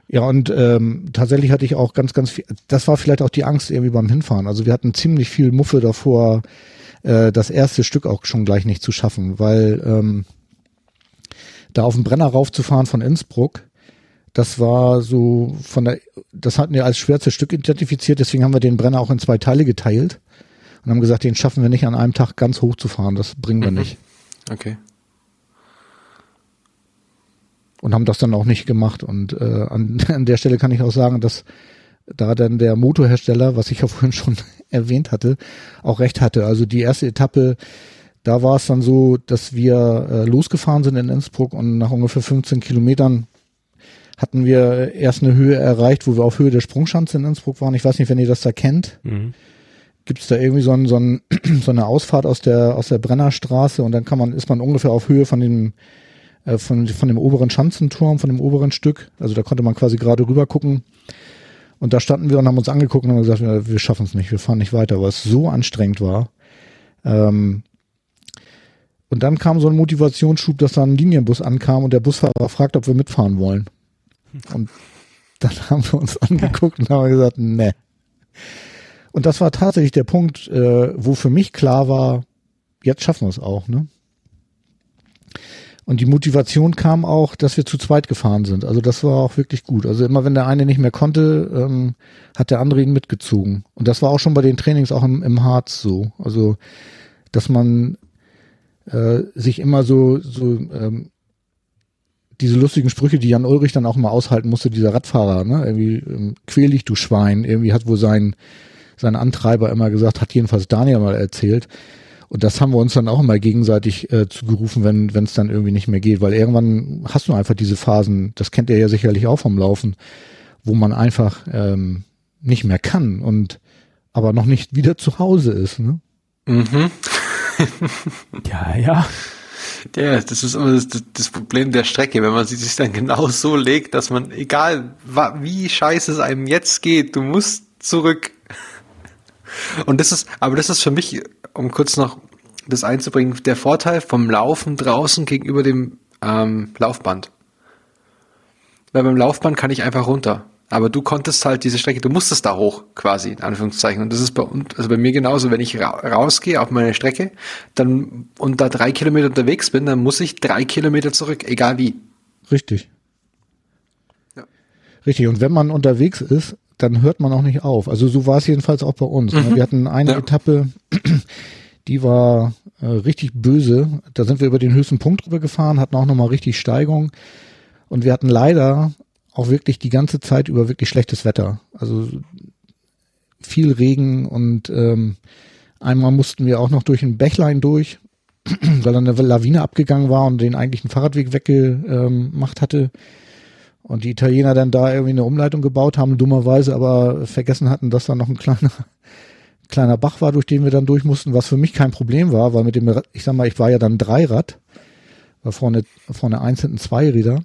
Ja, und ähm, tatsächlich hatte ich auch ganz, ganz viel, das war vielleicht auch die Angst irgendwie beim Hinfahren. Also wir hatten ziemlich viel Muffe davor, äh, das erste Stück auch schon gleich nicht zu schaffen, weil ähm, da auf den Brenner raufzufahren von Innsbruck, das war so von der, das hatten wir als schwerstes Stück identifiziert, deswegen haben wir den Brenner auch in zwei Teile geteilt und haben gesagt, den schaffen wir nicht an einem Tag ganz hoch zu fahren, das bringen wir mhm. nicht. Okay. Und haben das dann auch nicht gemacht. Und äh, an, an der Stelle kann ich auch sagen, dass da dann der Motorhersteller, was ich ja vorhin schon erwähnt hatte, auch recht hatte. Also die erste Etappe, da war es dann so, dass wir äh, losgefahren sind in Innsbruck und nach ungefähr 15 Kilometern hatten wir erst eine Höhe erreicht, wo wir auf Höhe der Sprungschanze in Innsbruck waren. Ich weiß nicht, wenn ihr das da kennt. Mhm gibt es da irgendwie so, ein, so, ein, so eine Ausfahrt aus der, aus der Brennerstraße und dann kann man, ist man ungefähr auf Höhe von dem, äh, von, von dem oberen Schanzenturm, von dem oberen Stück. Also da konnte man quasi gerade rüber gucken. Und da standen wir und haben uns angeguckt und haben gesagt, wir, schaffen es nicht, wir fahren nicht weiter, weil es so anstrengend war. Ähm, und dann kam so ein Motivationsschub, dass da ein Linienbus ankam und der Busfahrer fragt, ob wir mitfahren wollen. Und dann haben wir uns angeguckt und haben gesagt, ne. Und das war tatsächlich der Punkt, äh, wo für mich klar war, jetzt schaffen wir es auch, ne? Und die Motivation kam auch, dass wir zu zweit gefahren sind. Also das war auch wirklich gut. Also immer wenn der eine nicht mehr konnte, ähm, hat der andere ihn mitgezogen. Und das war auch schon bei den Trainings auch im, im Harz so. Also dass man äh, sich immer so, so ähm, diese lustigen Sprüche, die Jan Ulrich dann auch mal aushalten musste, dieser Radfahrer, ne? Irgendwie ähm, quäl dich, du Schwein. Irgendwie hat wohl sein, sein Antreiber immer gesagt, hat jedenfalls Daniel mal erzählt. Und das haben wir uns dann auch immer gegenseitig äh, zugerufen, wenn es dann irgendwie nicht mehr geht. Weil irgendwann hast du einfach diese Phasen, das kennt ihr ja sicherlich auch vom Laufen, wo man einfach ähm, nicht mehr kann und aber noch nicht wieder zu Hause ist. Ne? Mhm. ja, ja. Ja, das ist immer das, das, Problem der Strecke, wenn man sie sich dann genau so legt, dass man, egal wie scheiße es einem jetzt geht, du musst zurück. Und das ist, aber das ist für mich, um kurz noch das einzubringen, der Vorteil vom Laufen draußen gegenüber dem ähm, Laufband. Weil beim Laufband kann ich einfach runter. Aber du konntest halt diese Strecke, du musstest da hoch, quasi, in Anführungszeichen. Und das ist bei uns, also bei mir genauso, wenn ich ra rausgehe auf meine Strecke, dann, und da drei Kilometer unterwegs bin, dann muss ich drei Kilometer zurück, egal wie. Richtig. Ja. Richtig. Und wenn man unterwegs ist, dann hört man auch nicht auf. Also so war es jedenfalls auch bei uns. Ne? Mhm. Wir hatten eine ja. Etappe, die war äh, richtig böse. Da sind wir über den höchsten Punkt drüber gefahren, hatten auch nochmal richtig Steigung. Und wir hatten leider auch wirklich die ganze Zeit über wirklich schlechtes Wetter. Also viel Regen und ähm, einmal mussten wir auch noch durch ein Bächlein durch, weil dann eine Lawine abgegangen war und den eigentlichen Fahrradweg weggemacht hatte. Und die Italiener dann da irgendwie eine Umleitung gebaut haben, dummerweise aber vergessen hatten, dass da noch ein kleiner, kleiner Bach war, durch den wir dann durch mussten, was für mich kein Problem war, weil mit dem, ich sag mal, ich war ja dann Dreirad, war vorne, vorne eins, hinten zwei Räder.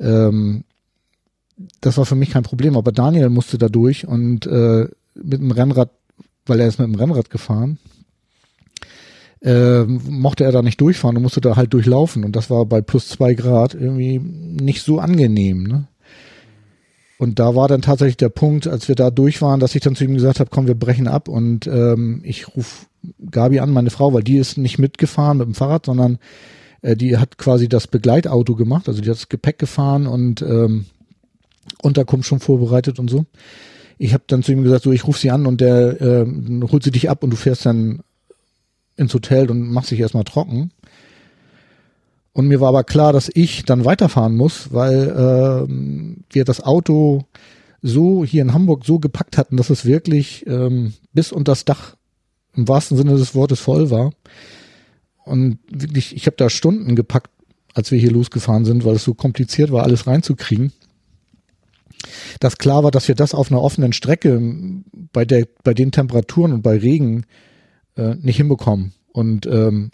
Ähm, das war für mich kein Problem, aber Daniel musste da durch und äh, mit dem Rennrad, weil er ist mit dem Rennrad gefahren, äh, mochte er da nicht durchfahren und musste da halt durchlaufen und das war bei plus zwei Grad irgendwie nicht so angenehm. Ne? Und da war dann tatsächlich der Punkt, als wir da durch waren, dass ich dann zu ihm gesagt habe, komm, wir brechen ab und ähm, ich rufe Gabi an, meine Frau, weil die ist nicht mitgefahren mit dem Fahrrad, sondern äh, die hat quasi das Begleitauto gemacht, also die hat das Gepäck gefahren und ähm, Unterkunft schon vorbereitet und so. Ich habe dann zu ihm gesagt, so ich rufe sie an und der äh, holt sie dich ab und du fährst dann ins Hotel und machst dich erstmal trocken. Und mir war aber klar, dass ich dann weiterfahren muss, weil äh, wir das Auto so hier in Hamburg so gepackt hatten, dass es wirklich ähm, bis unter das Dach im wahrsten Sinne des Wortes voll war. Und wirklich, ich habe da Stunden gepackt, als wir hier losgefahren sind, weil es so kompliziert war, alles reinzukriegen dass klar war, dass wir das auf einer offenen Strecke bei der, bei den Temperaturen und bei Regen äh, nicht hinbekommen. Und ähm,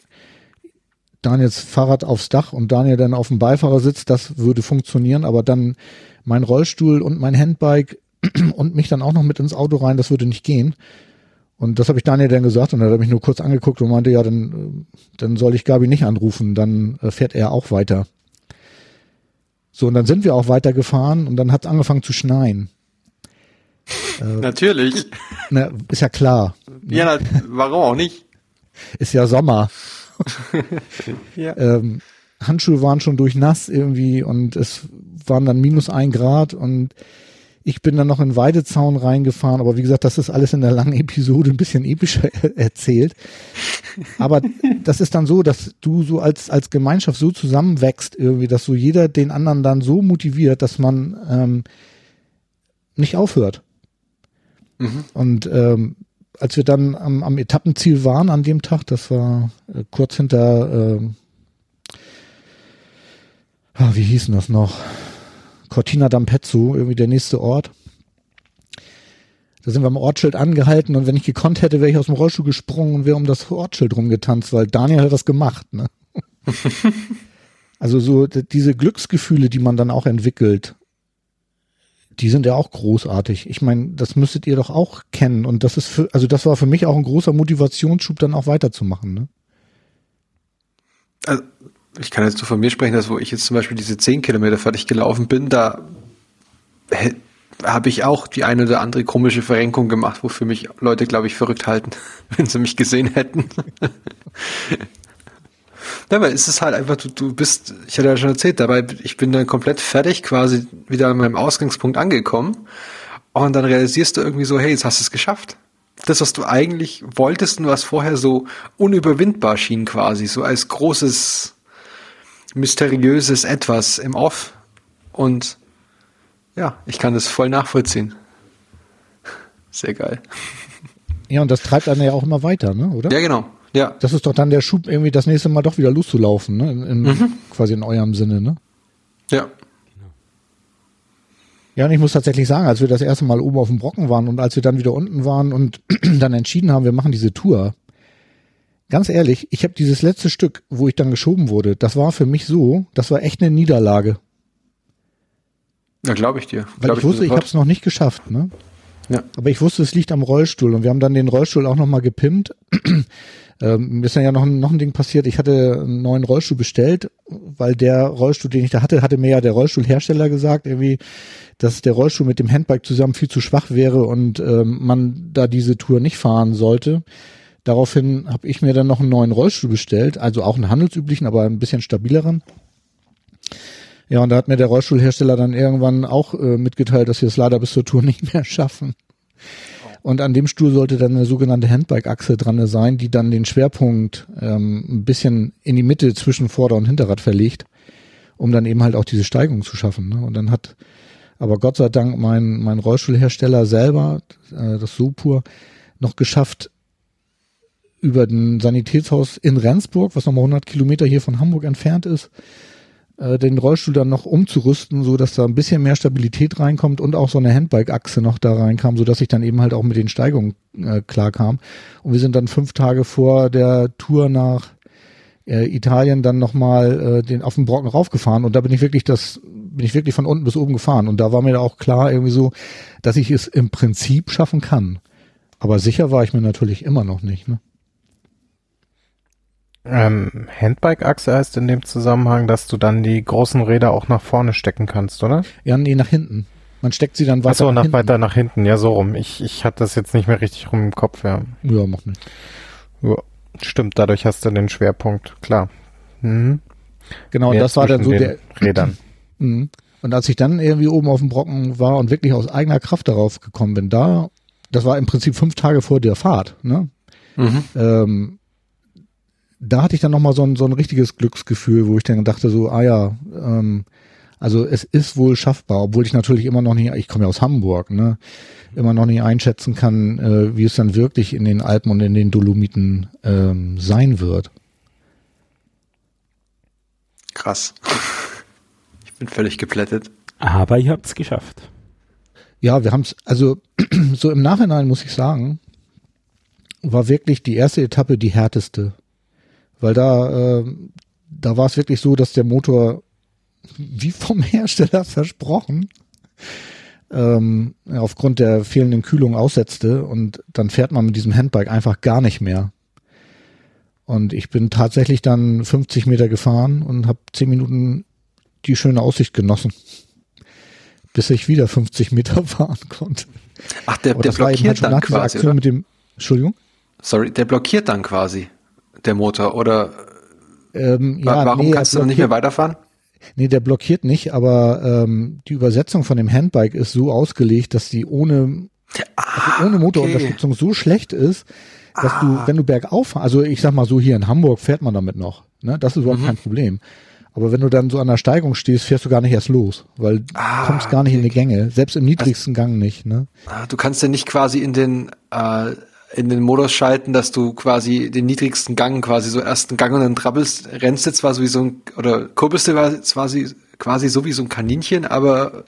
Daniels Fahrrad aufs Dach und Daniel dann auf dem Beifahrersitz, das würde funktionieren, aber dann mein Rollstuhl und mein Handbike und mich dann auch noch mit ins Auto rein, das würde nicht gehen. Und das habe ich Daniel dann gesagt und er hat mich nur kurz angeguckt und meinte, ja, dann, äh, dann soll ich Gabi nicht anrufen, dann äh, fährt er auch weiter. So, und dann sind wir auch weitergefahren und dann hat es angefangen zu schneien. Äh, Natürlich. Na, ist ja klar. Ne? Ja, na, warum auch nicht? Ist ja Sommer. ja. Ähm, Handschuhe waren schon durchnass irgendwie und es waren dann minus ein Grad und ich bin dann noch in Weidezaun reingefahren, aber wie gesagt, das ist alles in der langen Episode ein bisschen epischer erzählt. Aber das ist dann so, dass du so als, als Gemeinschaft so zusammenwächst irgendwie, dass so jeder den anderen dann so motiviert, dass man ähm, nicht aufhört. Mhm. Und ähm, als wir dann am, am Etappenziel waren an dem Tag, das war äh, kurz hinter, äh, ah, wie hieß denn das noch? Cortina d'Ampezzo, irgendwie der nächste Ort. Da sind wir am Ortsschild angehalten und wenn ich gekonnt hätte, wäre ich aus dem Rollstuhl gesprungen und wäre um das Ortsschild rumgetanzt, weil Daniel hat das gemacht. Ne? also so diese Glücksgefühle, die man dann auch entwickelt, die sind ja auch großartig. Ich meine, das müsstet ihr doch auch kennen und das ist für, also das war für mich auch ein großer Motivationsschub, dann auch weiterzumachen. Ne? Also, ich kann jetzt so von mir sprechen, dass wo ich jetzt zum Beispiel diese zehn Kilometer fertig gelaufen bin, da habe ich auch die eine oder andere komische Verrenkung gemacht, wofür mich Leute, glaube ich, verrückt halten, wenn sie mich gesehen hätten. Dabei ist es halt einfach, du, du bist, ich hatte ja schon erzählt, dabei, ich bin dann komplett fertig, quasi wieder an meinem Ausgangspunkt angekommen. Und dann realisierst du irgendwie so, hey, jetzt hast du es geschafft. Das, was du eigentlich wolltest und was vorher so unüberwindbar schien quasi, so als großes, mysteriöses Etwas im Off. Und ja, ich kann das voll nachvollziehen. Sehr geil. Ja, und das treibt einen ja auch immer weiter, ne, oder? Ja, genau. Ja. Das ist doch dann der Schub, irgendwie das nächste Mal doch wieder loszulaufen, ne? In, in, mhm. Quasi in eurem Sinne, ne? Ja. Ja, und ich muss tatsächlich sagen, als wir das erste Mal oben auf dem Brocken waren und als wir dann wieder unten waren und dann entschieden haben, wir machen diese Tour, ganz ehrlich, ich habe dieses letzte Stück, wo ich dann geschoben wurde, das war für mich so, das war echt eine Niederlage. Ja, glaube ich dir. Weil glaub ich wusste, ich habe es noch nicht geschafft, ne? Ja. Aber ich wusste, es liegt am Rollstuhl und wir haben dann den Rollstuhl auch nochmal gepimpt. ähm, ist dann ja noch, noch ein Ding passiert. Ich hatte einen neuen Rollstuhl bestellt, weil der Rollstuhl, den ich da hatte, hatte mir ja der Rollstuhlhersteller gesagt, irgendwie, dass der Rollstuhl mit dem Handbike zusammen viel zu schwach wäre und ähm, man da diese Tour nicht fahren sollte. Daraufhin habe ich mir dann noch einen neuen Rollstuhl bestellt, also auch einen handelsüblichen, aber ein bisschen stabileren. Ja, und da hat mir der Rollstuhlhersteller dann irgendwann auch äh, mitgeteilt, dass wir es leider bis zur Tour nicht mehr schaffen. Und an dem Stuhl sollte dann eine sogenannte Handbike-Achse dran sein, die dann den Schwerpunkt ähm, ein bisschen in die Mitte zwischen Vorder- und Hinterrad verlegt, um dann eben halt auch diese Steigung zu schaffen. Ne? Und dann hat aber Gott sei Dank mein, mein Rollstuhlhersteller selber, äh, das Sopur, noch geschafft, über den Sanitätshaus in Rendsburg, was nochmal 100 Kilometer hier von Hamburg entfernt ist, äh, den Rollstuhl dann noch umzurüsten, so dass da ein bisschen mehr Stabilität reinkommt und auch so eine Handbike-Achse noch da reinkam, so dass ich dann eben halt auch mit den Steigungen äh, klar kam. Und wir sind dann fünf Tage vor der Tour nach äh, Italien dann nochmal äh, den auf den Brocken raufgefahren und da bin ich wirklich das bin ich wirklich von unten bis oben gefahren und da war mir auch klar irgendwie so, dass ich es im Prinzip schaffen kann. Aber sicher war ich mir natürlich immer noch nicht. Ne? Ähm, Handbike-Achse heißt in dem Zusammenhang, dass du dann die großen Räder auch nach vorne stecken kannst, oder? Ja, nee, nach hinten. Man steckt sie dann weiter Achso, nach, nach weiter nach hinten, ja, so rum. Ich, ich hatte das jetzt nicht mehr richtig rum im Kopf, ja. Ja, mach nicht. Ja, stimmt, dadurch hast du den Schwerpunkt, klar. Mhm. Genau, Mehr das war dann so der Rädern. Mhm. Und als ich dann irgendwie oben auf dem Brocken war und wirklich aus eigener Kraft darauf gekommen bin, da, das war im Prinzip fünf Tage vor der Fahrt, ne? Mhm. Ähm, da hatte ich dann nochmal so ein, so ein richtiges Glücksgefühl, wo ich dann dachte so, ah ja, ähm, also es ist wohl schaffbar, obwohl ich natürlich immer noch nicht, ich komme ja aus Hamburg, ne, immer noch nicht einschätzen kann, äh, wie es dann wirklich in den Alpen und in den Dolomiten ähm, sein wird. Krass. Ich bin völlig geplättet. Aber ihr habt es geschafft. Ja, wir haben es, also so im Nachhinein muss ich sagen, war wirklich die erste Etappe die härteste weil da, äh, da war es wirklich so, dass der Motor wie vom Hersteller versprochen ähm, aufgrund der fehlenden Kühlung aussetzte und dann fährt man mit diesem Handbike einfach gar nicht mehr. Und ich bin tatsächlich dann 50 Meter gefahren und habe 10 Minuten die schöne Aussicht genossen, bis ich wieder 50 Meter fahren konnte. Ach, der, der blockiert halt dann quasi, Aktion mit dem, Entschuldigung? Sorry, der blockiert dann quasi der Motor oder ähm, ja, warum nee, kannst du dann nicht mehr weiterfahren? Nee, der blockiert nicht, aber ähm, die Übersetzung von dem Handbike ist so ausgelegt, dass die ohne, ah, also ohne Motorunterstützung okay. so schlecht ist, dass ah. du, wenn du bergauf, also ich sag mal so, hier in Hamburg fährt man damit noch, ne? Das ist überhaupt mhm. kein Problem. Aber wenn du dann so an der Steigung stehst, fährst du gar nicht erst los, weil ah, du kommst gar nicht okay. in die Gänge, selbst im niedrigsten also, Gang nicht. Ne? Ah, du kannst ja nicht quasi in den äh, in den Modus schalten, dass du quasi den niedrigsten Gang, quasi so ersten Gang und dann trabbelst, rennst jetzt zwar so wie so ein, oder kurbelst du quasi, quasi so wie so ein Kaninchen, aber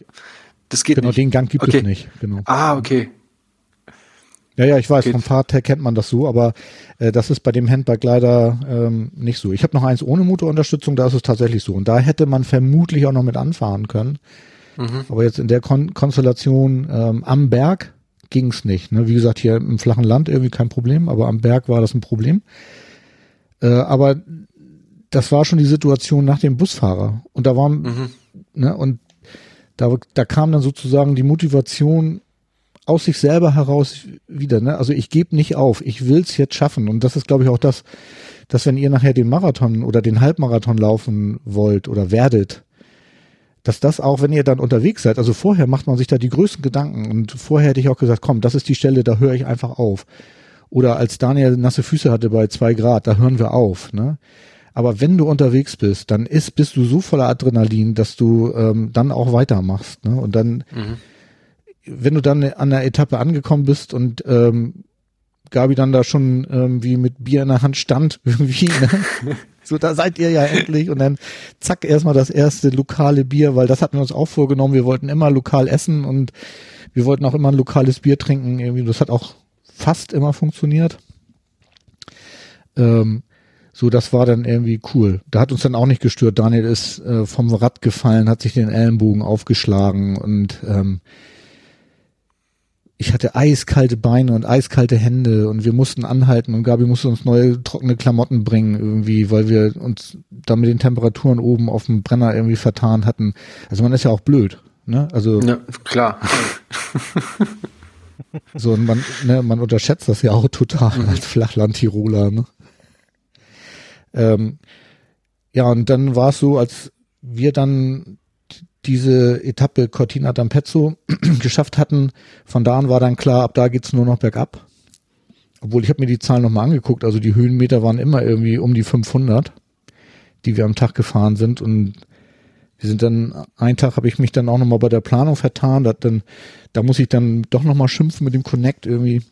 das geht genau, nicht. Genau, den Gang gibt okay. es nicht, genau. Ah, okay. Ja, ja, ich weiß, Geht. vom Fahrrad her kennt man das so, aber äh, das ist bei dem Handbike leider ähm, nicht so. Ich habe noch eins ohne Motorunterstützung, da ist es tatsächlich so. Und da hätte man vermutlich auch noch mit anfahren können. Mhm. Aber jetzt in der Kon Konstellation ähm, am Berg ging's nicht. Ne? Wie gesagt, hier im flachen Land irgendwie kein Problem, aber am Berg war das ein Problem. Äh, aber das war schon die Situation nach dem Busfahrer. Und da war, Mhm. ne, und da, da kam dann sozusagen die Motivation aus sich selber heraus wieder. Ne? Also ich gebe nicht auf, ich will's jetzt schaffen. Und das ist, glaube ich, auch das, dass wenn ihr nachher den Marathon oder den Halbmarathon laufen wollt oder werdet, dass das auch, wenn ihr dann unterwegs seid, also vorher macht man sich da die größten Gedanken und vorher hätte ich auch gesagt, komm, das ist die Stelle, da höre ich einfach auf. Oder als Daniel nasse Füße hatte bei zwei Grad, da hören wir auf. Ne? Aber wenn du unterwegs bist, dann ist, bist du so voller Adrenalin, dass du ähm, dann auch weitermachst. Ne? Und dann, Mhm. wenn du dann an der Etappe angekommen bist und ähm, Gabi dann da schon ähm, wie mit Bier in der Hand stand, irgendwie, ne? so da seid ihr ja endlich und dann zack erstmal das erste lokale Bier, weil das hatten wir uns auch vorgenommen, wir wollten immer lokal essen und wir wollten auch immer ein lokales Bier trinken, irgendwie, das hat auch fast immer funktioniert. Ähm, so, das war dann irgendwie cool. Da hat uns dann auch nicht gestört. Daniel ist äh, vom Rad gefallen, hat sich den Ellenbogen aufgeschlagen und ähm, ich hatte eiskalte Beine und eiskalte Hände und wir mussten anhalten und Gabi musste uns neue trockene Klamotten bringen irgendwie, weil wir uns da mit den Temperaturen oben auf dem Brenner irgendwie vertan hatten. Also man ist ja auch blöd, ne? Also Ja, klar. so und man, ne, man unterschätzt das ja auch total als Flachland-Tiroler, ne? Ähm, ja, und dann war es so, als wir dann diese Etappe Cortina d'Ampezzo geschafft hatten, von da an war dann klar, ab da geht's nur noch bergab. Obwohl ich habe mir die Zahlen nochmal angeguckt, also die Höhenmeter waren immer irgendwie um die 500, die wir am Tag gefahren sind. Und wir sind dann, einen Tag habe ich mich dann auch nochmal bei der Planung vertan, da, dann, da muss ich dann doch nochmal schimpfen mit dem Connect irgendwie.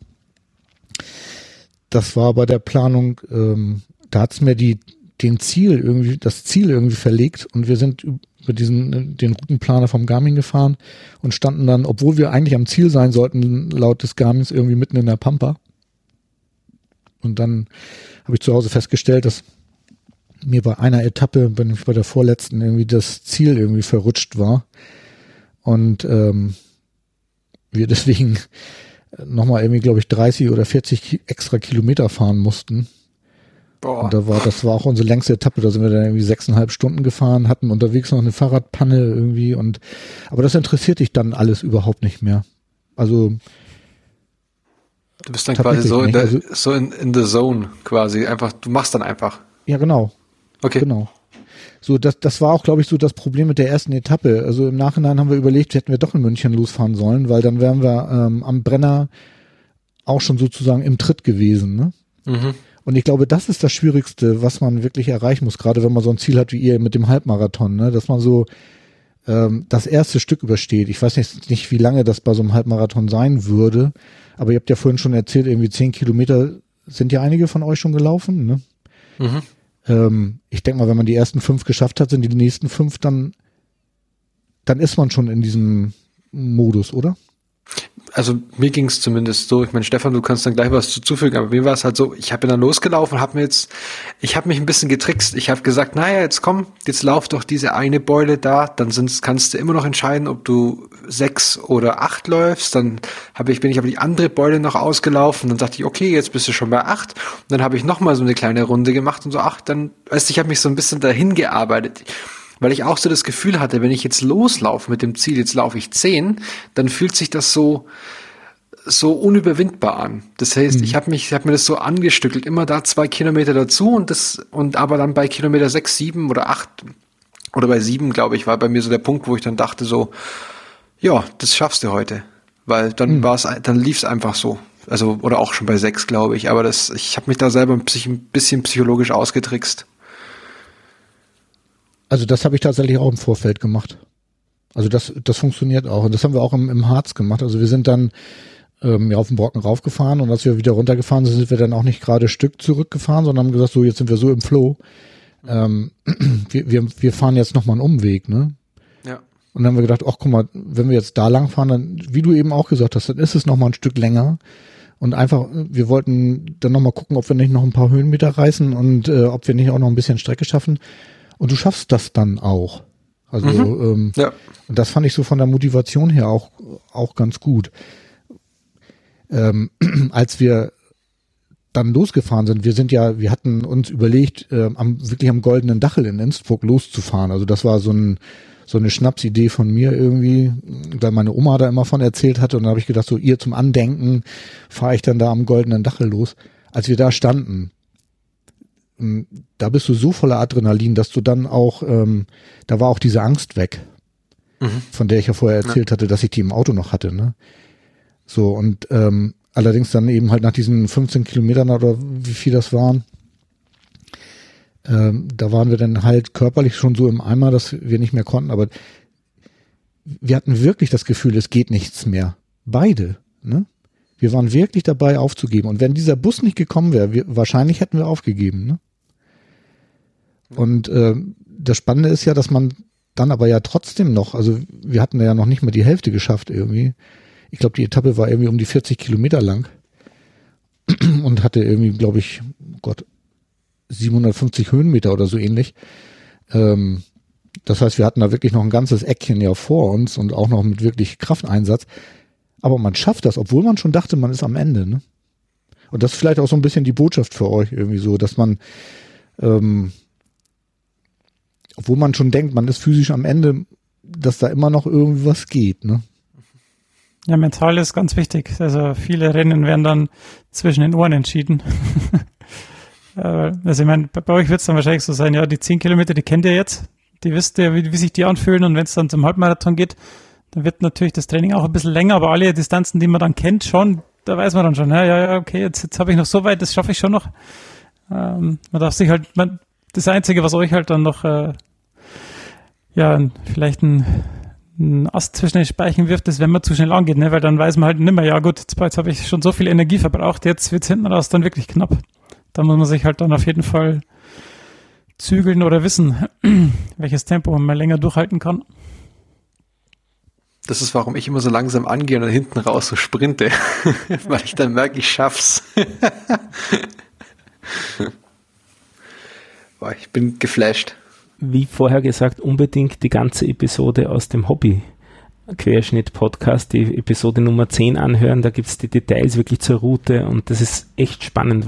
Das war bei der Planung, ähm, da hat's mir die, den Ziel irgendwie, das Ziel irgendwie verlegt. Und wir sind über diesen, den Routenplaner vom Garmin gefahren und standen dann, obwohl wir eigentlich am Ziel sein sollten, laut des Garmins irgendwie mitten in der Pampa. Und dann habe ich zu Hause festgestellt, dass mir bei einer Etappe, bei, bei der vorletzten, irgendwie das Ziel irgendwie verrutscht war. Und ähm, wir deswegen nochmal irgendwie, glaube ich, 30 oder 40 Ki- extra Kilometer fahren mussten. Boah. Und da war, das war auch unsere längste Etappe, da sind wir dann irgendwie sechseinhalb Stunden gefahren, hatten unterwegs noch eine Fahrradpanne irgendwie und aber das interessiert dich dann alles überhaupt nicht mehr. Also Du bist dann quasi so in der, also- so in, in the zone quasi. Einfach, du machst dann einfach. ja genau, Okay. Genau. So, das, das war auch, glaube ich, so das Problem mit der ersten Etappe. Also im Nachhinein haben wir überlegt, hätten wir doch in München losfahren sollen, weil dann wären wir ähm, am Brenner auch schon sozusagen im Tritt gewesen. Ne? Mhm. Und ich glaube, das ist das Schwierigste, was man wirklich erreichen muss, gerade wenn man so ein Ziel hat wie ihr mit dem Halbmarathon, ne? dass man so ähm, das erste Stück übersteht. Ich weiß nicht, nicht, wie lange das bei so einem Halbmarathon sein würde, aber ihr habt ja vorhin schon erzählt, irgendwie zehn Kilometer sind ja einige von euch schon gelaufen. Ne? Mhm. ähm, ich denke mal, wenn man die ersten fünf geschafft hat, sind die nächsten fünf dann, dann ist man schon in diesem Modus, oder? Also mir ging es zumindest so. Ich meine, Stefan, du kannst dann gleich was zuzufügen, aber mir war es halt so, ich habe dann losgelaufen, habe mir jetzt, ich habe mich ein bisschen getrickst. Ich habe gesagt, naja, jetzt komm, jetzt lauf doch diese eine Beule da, dann sind's, kannst du immer noch entscheiden, ob du sechs oder acht läufst. Dann habe ich, bin ich aber die andere Beule noch ausgelaufen. Dann dachte ich, okay, jetzt bist du schon bei acht. Und dann habe ich noch mal so eine kleine Runde gemacht und so acht. Dann, weißt du, ich habe mich so ein bisschen dahin gearbeitet weil ich auch so das Gefühl hatte, wenn ich jetzt loslaufe mit dem Ziel, jetzt laufe ich zehn, dann fühlt sich das so so unüberwindbar an. Das heißt, ich habe mich, ich habe mir das so angestückelt, immer da zwei Kilometer dazu und das und aber dann bei Kilometer sechs, sieben oder acht oder bei sieben, glaube ich, war bei mir so der Punkt, wo ich dann dachte so, ja, das schaffst du heute, weil dann war es, dann lief es einfach so. Also oder auch schon bei sechs, glaube ich. Aber das, ich habe mich da selber ein bisschen, ein bisschen psychologisch ausgetrickst. Also das habe ich tatsächlich auch im Vorfeld gemacht. Also das, das funktioniert auch. Und das haben wir auch im, im Harz gemacht. Also wir sind dann ähm, ja, auf den Brocken raufgefahren und als wir wieder runtergefahren sind, sind wir dann auch nicht gerade Stück zurückgefahren, sondern haben gesagt, so jetzt sind wir so im Flow. Ähm, wir, wir, wir fahren jetzt nochmal einen Umweg, ne? Ja. Und dann haben wir gedacht, ach guck mal, wenn wir jetzt da lang fahren, dann, wie du eben auch gesagt hast, dann ist es nochmal ein Stück länger. Und einfach, wir wollten dann nochmal gucken, ob wir nicht noch ein paar Höhenmeter reißen und äh, ob wir nicht auch noch ein bisschen Strecke schaffen. Und du schaffst das dann auch. Also Mhm. ähm, Ja. und das fand ich so von der Motivation her auch, auch ganz gut. Ähm, als wir dann losgefahren sind, wir sind ja, wir hatten uns überlegt, äh, am, wirklich am goldenen Dachel in Innsbruck loszufahren. Also das war so ein so eine Schnapsidee von mir irgendwie, weil meine Oma da immer von erzählt hatte und dann habe ich gedacht, so ihr zum Andenken fahre ich dann da am goldenen Dachel los. Als wir da standen, da bist du so voller Adrenalin, dass du dann auch, ähm, da war auch diese Angst weg, von der ich ja vorher erzählt hatte, dass ich die im Auto noch hatte. Ne? So und ähm, allerdings dann eben halt nach diesen 15 Kilometern oder wie viel das waren, ähm, da waren wir dann halt körperlich schon so im Eimer, dass wir nicht mehr konnten, aber wir hatten wirklich das Gefühl, es geht nichts mehr. Beide, ne? Wir waren wirklich dabei aufzugeben. Und wenn dieser Bus nicht gekommen wäre, wir, wahrscheinlich hätten wir aufgegeben, ne? Und äh, das Spannende ist ja, dass man dann aber ja trotzdem noch, also wir hatten ja noch nicht mal die Hälfte geschafft irgendwie. Ich glaube, die Etappe war irgendwie um die 40 Kilometer lang und hatte irgendwie, glaube ich, Gott, 750 Höhenmeter oder so ähnlich. Ähm, das heißt, wir hatten da wirklich noch ein ganzes Eckchen ja vor uns und auch noch mit wirklich Krafteinsatz. Aber man schafft das, obwohl man schon dachte, man ist am Ende. Ne? Und das ist vielleicht auch so ein bisschen die Botschaft für euch irgendwie so, dass man, ähm, obwohl man schon denkt, man ist physisch am Ende, dass da immer noch irgendwie was geht. Ne? Ja, mental ist ganz wichtig. Also viele Rennen werden dann zwischen den Ohren entschieden. Äh, also ich meine, bei, euch wird es dann wahrscheinlich so sein, ja, die 10 Kilometer, die kennt ihr jetzt, die wisst ihr, wie, wie sich die anfühlen und wenn es dann zum Halbmarathon geht, dann wird natürlich das Training auch ein bisschen länger, aber alle Distanzen, die man dann kennt, schon, da weiß man dann schon, ja, ja, okay, jetzt, jetzt habe ich noch so weit, das schaffe ich schon noch. Ähm, man darf sich halt, man, das Einzige, was euch halt dann noch, äh, ja, vielleicht ein, ein Ast zwischen den Speichen wirft, ist, wenn man zu schnell angeht, ne? weil dann weiß man halt nimmer, ja gut, jetzt, jetzt habe ich schon so viel Energie verbraucht, jetzt wird's hinten raus dann wirklich knapp. Da muss man sich halt dann auf jeden Fall zügeln oder wissen, welches Tempo man länger durchhalten kann. Das ist, warum ich immer so langsam angehe und dann hinten raus so sprinte, weil ich dann merke, ich schaff's. Boah, ich bin geflasht. Wie vorher gesagt, unbedingt die ganze Episode aus dem Hobby. Querschnitt-Podcast, die Episode Nummer 10 anhören, da gibt's die Details wirklich zur Route und das ist echt spannend,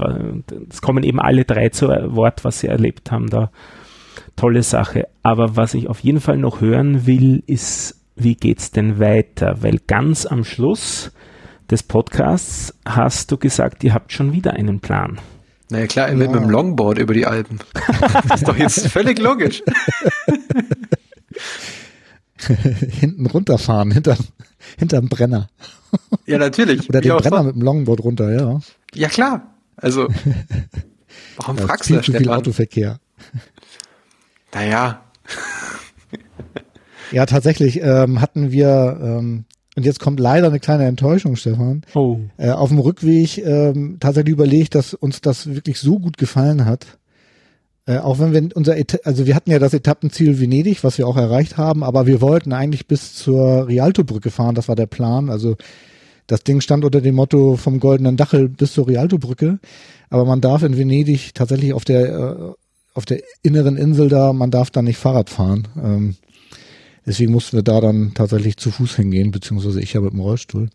es kommen eben alle drei zu Wort, was sie erlebt haben da. Tolle Sache. Aber was ich auf jeden Fall noch hören will, ist, wie geht's denn weiter? Weil ganz am Schluss des Podcasts hast du gesagt, ihr habt schon wieder einen Plan. Naja klar, mit Ja. dem Longboard über die Alpen. Das ist doch jetzt völlig logisch. Hinten runterfahren, hinter, hinterm Brenner. Ja, natürlich. Oder Wie den auch Brenner mit dem Longboard runter, ja. Ja, klar. Also, warum Da ist fragst du viel das, zu viel? Autoverkehr. Naja, Ja, tatsächlich ähm, hatten wir, ähm, und jetzt kommt leider eine kleine Enttäuschung, Stefan, Oh. äh, auf dem Rückweg ähm, tatsächlich überlegt, dass uns das wirklich so gut gefallen hat. Äh, auch wenn wir unser, Eta also wir hatten ja das Etappenziel Venedig, was wir auch erreicht haben, aber wir wollten eigentlich bis zur Rialto-Brücke fahren, das war der Plan. Also das Ding stand unter dem Motto vom goldenen Dachel bis zur Rialto-Brücke. Aber man darf in Venedig tatsächlich auf der, äh, auf der inneren Insel da, man darf da nicht Fahrrad fahren. Ähm, deswegen mussten wir da dann tatsächlich zu Fuß hingehen, beziehungsweise ich ja mit dem Rollstuhl.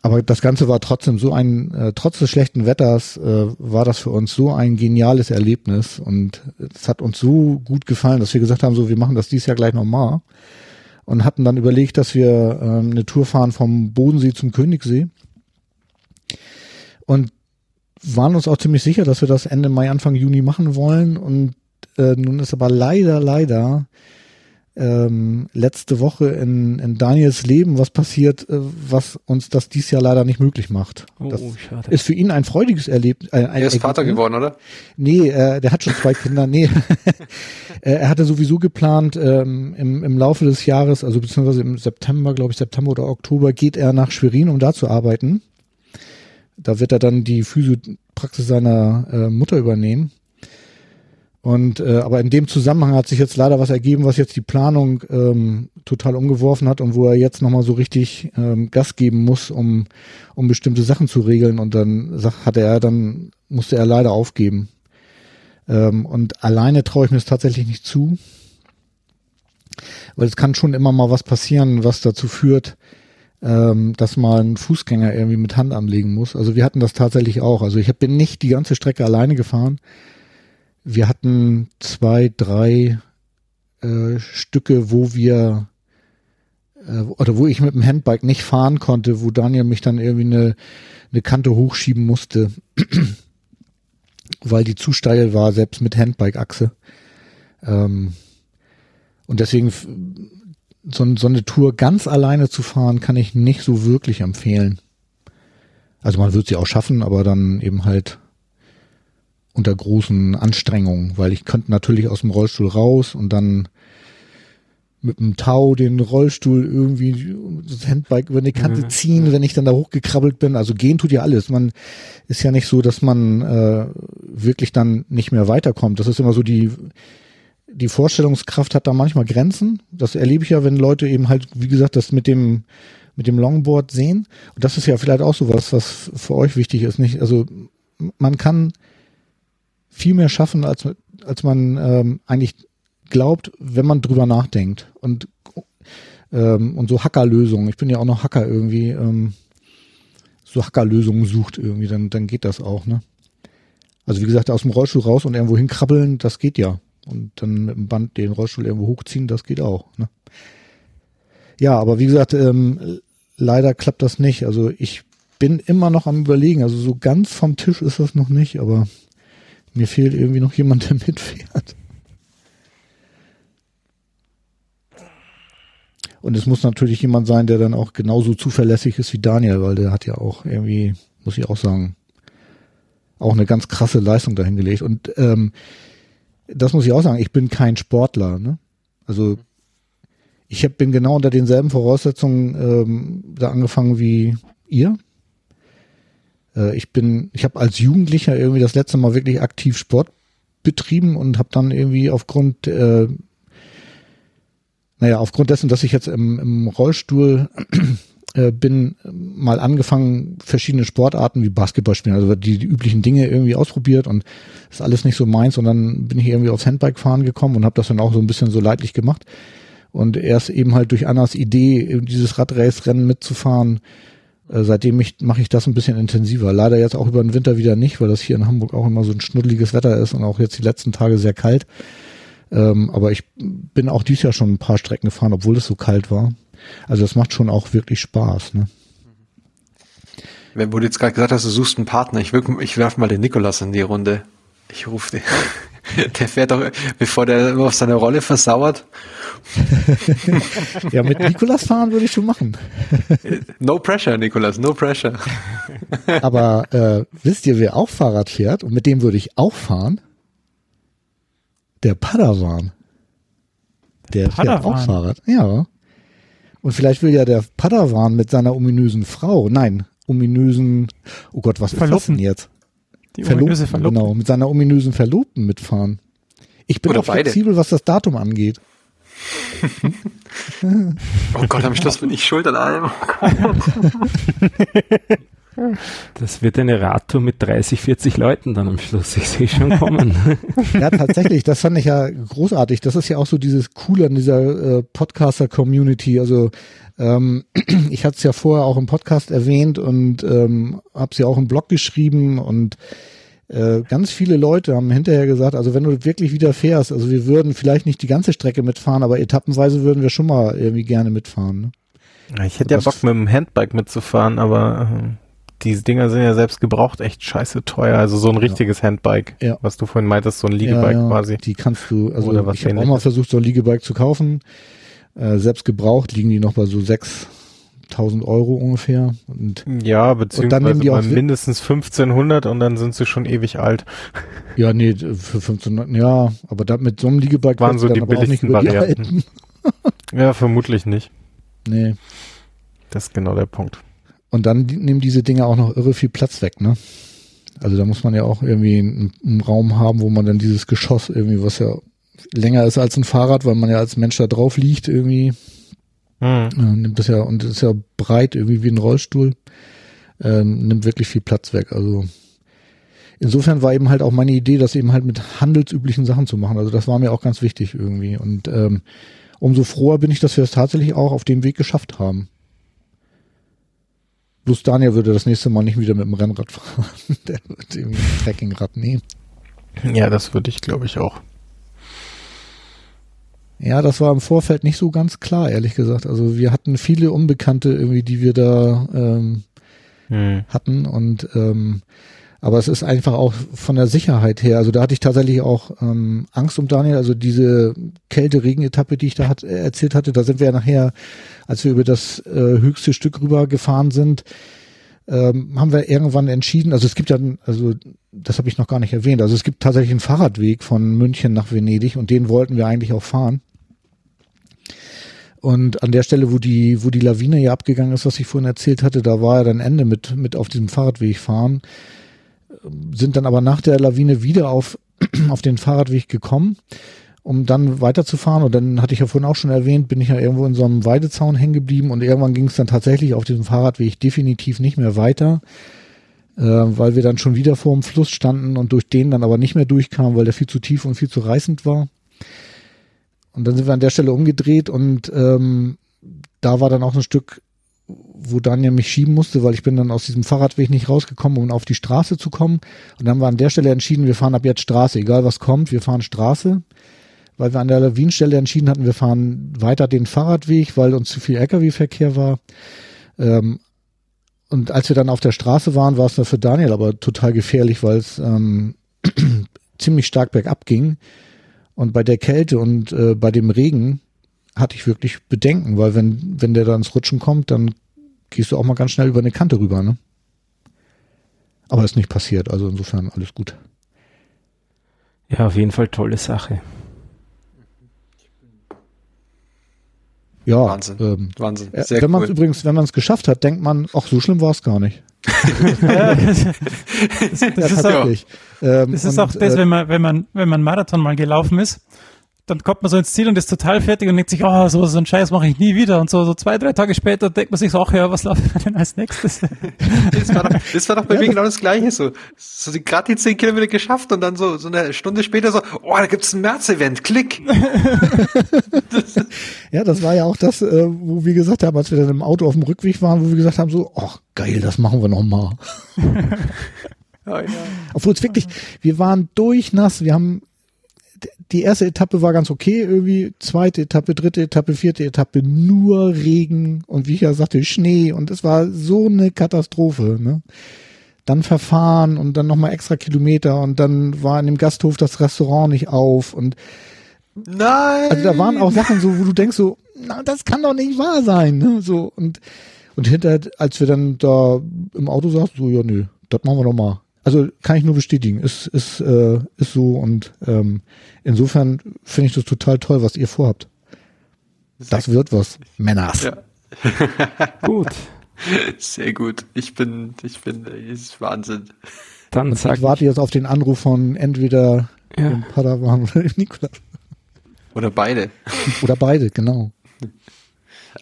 Aber das Ganze war trotzdem so ein, äh, trotz des schlechten Wetters, äh, war das für uns so ein geniales Erlebnis und es hat uns so gut gefallen, dass wir gesagt haben, so wir machen das dieses Jahr gleich nochmal und hatten dann überlegt, dass wir ähm, eine Tour fahren vom Bodensee zum Königssee und waren uns auch ziemlich sicher, dass wir das Ende Mai, Anfang Juni machen wollen und äh, nun ist aber leider, leider ähm, letzte Woche in, in Daniels Leben was passiert, äh, was uns das dies Jahr leider nicht möglich macht. Oh, das schade. ist für ihn ein freudiges Erlebnis. Äh, er ist Vater Ergebnis. geworden, oder? Nee, äh, der hat schon zwei Kinder. Nee, Äh, er hatte sowieso geplant, ähm, im, im Laufe des Jahres, also beziehungsweise im September, glaube ich, September oder Oktober, geht er nach Schwerin, um da zu arbeiten. Da wird er dann die Physiopraxis seiner äh, Mutter übernehmen. Und äh, aber in dem Zusammenhang hat sich jetzt leider was ergeben, was jetzt die Planung ähm, total umgeworfen hat und wo er jetzt nochmal so richtig ähm, Gas geben muss, um, um bestimmte Sachen zu regeln. Und dann hatte er, dann musste er leider aufgeben. Ähm, und alleine traue ich mir es tatsächlich nicht zu. Weil es kann schon immer mal was passieren, was dazu führt, ähm, dass mal ein Fußgänger irgendwie mit Hand anlegen muss. Also wir hatten das tatsächlich auch. Also ich bin nicht die ganze Strecke alleine gefahren wir hatten zwei, drei äh, Stücke, wo wir äh, oder wo ich mit dem Handbike nicht fahren konnte, wo Daniel mich dann irgendwie eine, eine Kante hochschieben musste, weil die zu steil war, selbst mit Handbike-Achse. Ähm, und deswegen so, so eine Tour ganz alleine zu fahren, kann ich nicht so wirklich empfehlen. Also man wird sie auch schaffen, aber dann eben halt unter großen Anstrengungen, weil ich könnte natürlich aus dem Rollstuhl raus und dann mit dem Tau den Rollstuhl irgendwie das Handbike über eine Kante mhm. ziehen, wenn ich dann da hochgekrabbelt bin. Also gehen tut ja alles. Man ist ja nicht so, dass man äh, wirklich dann nicht mehr weiterkommt. Das ist immer so die die Vorstellungskraft hat da manchmal Grenzen. Das erlebe ich ja, wenn Leute eben halt, wie gesagt, das mit dem mit dem Longboard sehen. Und das ist ja vielleicht auch so was, was für euch wichtig ist. Nicht, also man kann viel mehr schaffen, als, als man ähm, eigentlich glaubt, wenn man drüber nachdenkt. Und, ähm, und so Hackerlösungen, ich bin ja auch noch Hacker irgendwie, ähm, so Hackerlösungen sucht irgendwie, dann, dann geht das auch, ne? Also wie gesagt, aus dem Rollstuhl raus und irgendwo hinkrabbeln, das geht ja. Und dann mit dem Band den Rollstuhl irgendwo hochziehen, das geht auch. Ne? Ja, aber wie gesagt, ähm, leider klappt das nicht. Also ich bin immer noch am überlegen. Also so ganz vom Tisch ist das noch nicht, aber mir fehlt irgendwie noch jemand, der mitfährt. Und es muss natürlich jemand sein, der dann auch genauso zuverlässig ist wie Daniel, weil der hat ja auch irgendwie, muss ich auch sagen, auch eine ganz krasse Leistung dahingelegt. Und ähm, das muss ich auch sagen, ich bin kein Sportler. Ne? Also ich hab, bin genau unter denselben Voraussetzungen ähm, da angefangen wie ihr. Äh, ich bin, ich habe als Jugendlicher irgendwie das letzte Mal wirklich aktiv Sport betrieben und habe dann irgendwie aufgrund, äh, naja, aufgrund dessen, dass ich jetzt im, im Rollstuhl äh, bin, mal angefangen, verschiedene Sportarten wie Basketball spielen, also die, die üblichen Dinge irgendwie ausprobiert und ist alles nicht so meins und dann bin ich irgendwie aufs Handbike fahren gekommen und habe das dann auch so ein bisschen so leidlich gemacht. Und erst eben halt durch Annas Idee, dieses Radrace-Rennen mitzufahren, seitdem ich, mache ich das ein bisschen intensiver. Leider jetzt auch über den Winter wieder nicht, weil das hier in Hamburg auch immer so ein schnuddeliges Wetter ist und auch jetzt die letzten Tage sehr kalt. Ähm, aber ich bin auch dieses Jahr schon ein paar Strecken gefahren, obwohl es so kalt war. Also das macht schon auch wirklich Spaß. Ne? Wenn du jetzt gerade gesagt hast, du suchst einen Partner, ich, wirk, ich werf mal den Nikolas in die Runde. Ich rufe den. Der fährt doch, bevor der immer auf seine Rolle versauert. ja, mit Nikolas fahren würde ich schon machen. no pressure, Nikolas, no pressure. Aber äh, wisst ihr, wer auch Fahrrad fährt und mit dem würde ich auch fahren? Der Padawan. Der Padawan. fährt auch Fahrrad. Ja. Und vielleicht will ja der Padawan mit seiner ominösen Frau, nein, ominösen, oh Gott, was Verloppen. ist das denn jetzt? Die Verlobten, Verlobten. Genau, mit seiner ominösen Verlobten mitfahren. Ich bin Oder auch flexibel, was das Datum angeht. oh Gott, am Schluss bin ich schuld an allem. Das wird eine Radtour mit 30, 40 Leuten dann am Schluss. Ich sehe schon kommen. ja, tatsächlich. Das fand ich ja großartig. Das ist ja auch so dieses Coole an dieser äh, Podcaster-Community. Also ähm, ich hatte es ja vorher auch im Podcast erwähnt und ähm, habe es ja auch im Blog geschrieben und äh, ganz viele Leute haben hinterher gesagt, also wenn du wirklich wieder fährst, also wir würden vielleicht nicht die ganze Strecke mitfahren, aber etappenweise würden wir schon mal irgendwie gerne mitfahren. Ne? Ich hätte ja Bock mit dem Handbike mitzufahren, aber äh, diese Dinger sind ja selbst gebraucht echt scheiße teuer. Also so ein richtiges ja. Handbike, ja. was du vorhin meintest, so ein Liegebike ja, quasi. Die kannst du, also ich habe auch mal versucht, so ein Liegebike zu kaufen. Äh, selbst gebraucht liegen die noch bei so sechs 1000 Euro ungefähr. Und, ja, beziehungsweise und dann nehmen die auch mindestens 1500 und dann sind sie schon ewig alt. Ja, nee, für 1500, ja, aber da, mit so einem Liegebike waren so die billigsten Varianten. ja, vermutlich nicht. Nee. Das ist genau der Punkt. Und dann nehmen diese Dinge auch noch irre viel Platz weg, ne? Also da muss man ja auch irgendwie einen, einen, Raum haben, wo man dann dieses Geschoss irgendwie, was ja länger ist als ein Fahrrad, weil man ja als Mensch da drauf liegt irgendwie. Hm. Äh, nimmt das ja und ist ja breit irgendwie wie ein Rollstuhl. Ähm, nimmt wirklich viel Platz weg. Also insofern war eben halt auch meine Idee, das eben halt mit handelsüblichen Sachen zu machen. Also das war mir auch ganz wichtig irgendwie. Und ähm, umso froher bin ich, dass wir es tatsächlich auch auf dem Weg geschafft haben. Bloß Daniel würde das nächste Mal nicht wieder mit dem Rennrad fahren. Der wird irgendwie ein Trekkingrad nehmen. Ja, das würde ich, glaube ich, auch. Ja, das war im Vorfeld nicht so ganz klar, ehrlich gesagt. Also wir hatten viele Unbekannte irgendwie, die wir da ähm, hm. hatten und ähm, aber es ist einfach auch von der Sicherheit her. Also da hatte ich tatsächlich auch ähm, Angst um Daniel. Also diese Kälte-Regen-Etappe, die ich da hat, erzählt hatte, da sind wir ja nachher, als wir über das äh, höchste Stück rüber gefahren sind, ähm, haben wir irgendwann entschieden, also es gibt ja, also das habe ich noch gar nicht erwähnt, also es gibt tatsächlich einen Fahrradweg von München nach Venedig und den wollten wir eigentlich auch fahren. Und an der Stelle, wo die, wo die Lawine ja abgegangen ist, was ich vorhin erzählt hatte, da war ja dann Ende mit, mit auf diesem Fahrradweg fahren sind dann aber nach der Lawine wieder auf, auf den Fahrradweg gekommen, um dann weiterzufahren. Und dann hatte ich ja vorhin auch schon erwähnt, bin ich ja irgendwo in so einem Weidezaun hängen geblieben und irgendwann ging es dann tatsächlich auf diesem Fahrradweg definitiv nicht mehr weiter, äh, weil wir dann schon wieder vor dem Fluss standen und durch den dann aber nicht mehr durchkamen, weil der viel zu tief und viel zu reißend war. Und dann sind wir an der Stelle umgedreht und ähm, da war dann auch ein Stück wo Daniel mich schieben musste, weil ich bin dann aus diesem Fahrradweg nicht rausgekommen, um auf die Straße zu kommen. Und dann haben wir an der Stelle entschieden, wir fahren ab jetzt Straße, egal was kommt, wir fahren Straße. Weil wir an der Lawinenstelle entschieden hatten, wir fahren weiter den Fahrradweg, weil uns zu viel Lkw-Verkehr war. Ähm, und als wir dann auf der Straße waren, war es dann für Daniel aber total gefährlich, weil es ähm, ziemlich stark bergab ging. Und bei der Kälte und äh, bei dem Regen hatte ich wirklich Bedenken, weil wenn, wenn der da ins Rutschen kommt, dann gehst du auch mal ganz schnell über eine Kante rüber, ne? Aber ist nicht passiert, also insofern alles gut. Ja, auf jeden Fall tolle Sache. Ja, Wahnsinn. Ähm, Wahnsinn. Äh, Sehr wenn man es cool. übrigens, wenn man es geschafft hat, denkt man, ach, so schlimm war es gar nicht. das, das, das, ist auch, ähm, das ist und, auch das, äh, wenn man, wenn man, wenn man Marathon mal gelaufen ist dann kommt man so ins Ziel und ist total fertig und denkt sich, oh, so, so ein Scheiß mache ich nie wieder. Und so, so zwei, drei Tage später denkt man sich so, ach ja, was läuft denn als nächstes? das, war doch, das war doch bei ja, mir genau das Gleiche. So, so gerade die zehn Kilometer geschafft und dann so, so eine Stunde später so, oh, da gibt's ein März-Event, klick. ja, das war ja auch das, äh, wo wir gesagt haben, als wir dann im Auto auf dem Rückweg waren, wo wir gesagt haben, so, ach, geil, das machen wir nochmal. Oh, ja. Obwohl es wirklich, wir waren durchnass, wir haben die erste Etappe war ganz okay, irgendwie zweite Etappe, dritte Etappe, vierte Etappe, nur Regen und wie ich ja sagte, Schnee und es war so eine Katastrophe. Ne? Dann verfahren und dann nochmal extra Kilometer und dann war in dem Gasthof das Restaurant nicht auf und Nein! Also da waren auch Sachen so, wo du denkst so, na, das kann doch nicht wahr sein. Ne? So und und hinterher, als wir dann da im Auto saßen, so, ja, nö, das machen wir noch mal. Also kann ich nur bestätigen, ist, ist, äh, ist so und ähm, insofern finde ich das total toll, was ihr vorhabt. Das wird was, Männers. Ja. gut. Sehr gut. Ich bin, ich bin, ist Wahnsinn. Dann sag ich warte jetzt auf den Anruf von entweder ja. Padawan oder Nikolas. Oder beide. Oder beide, genau.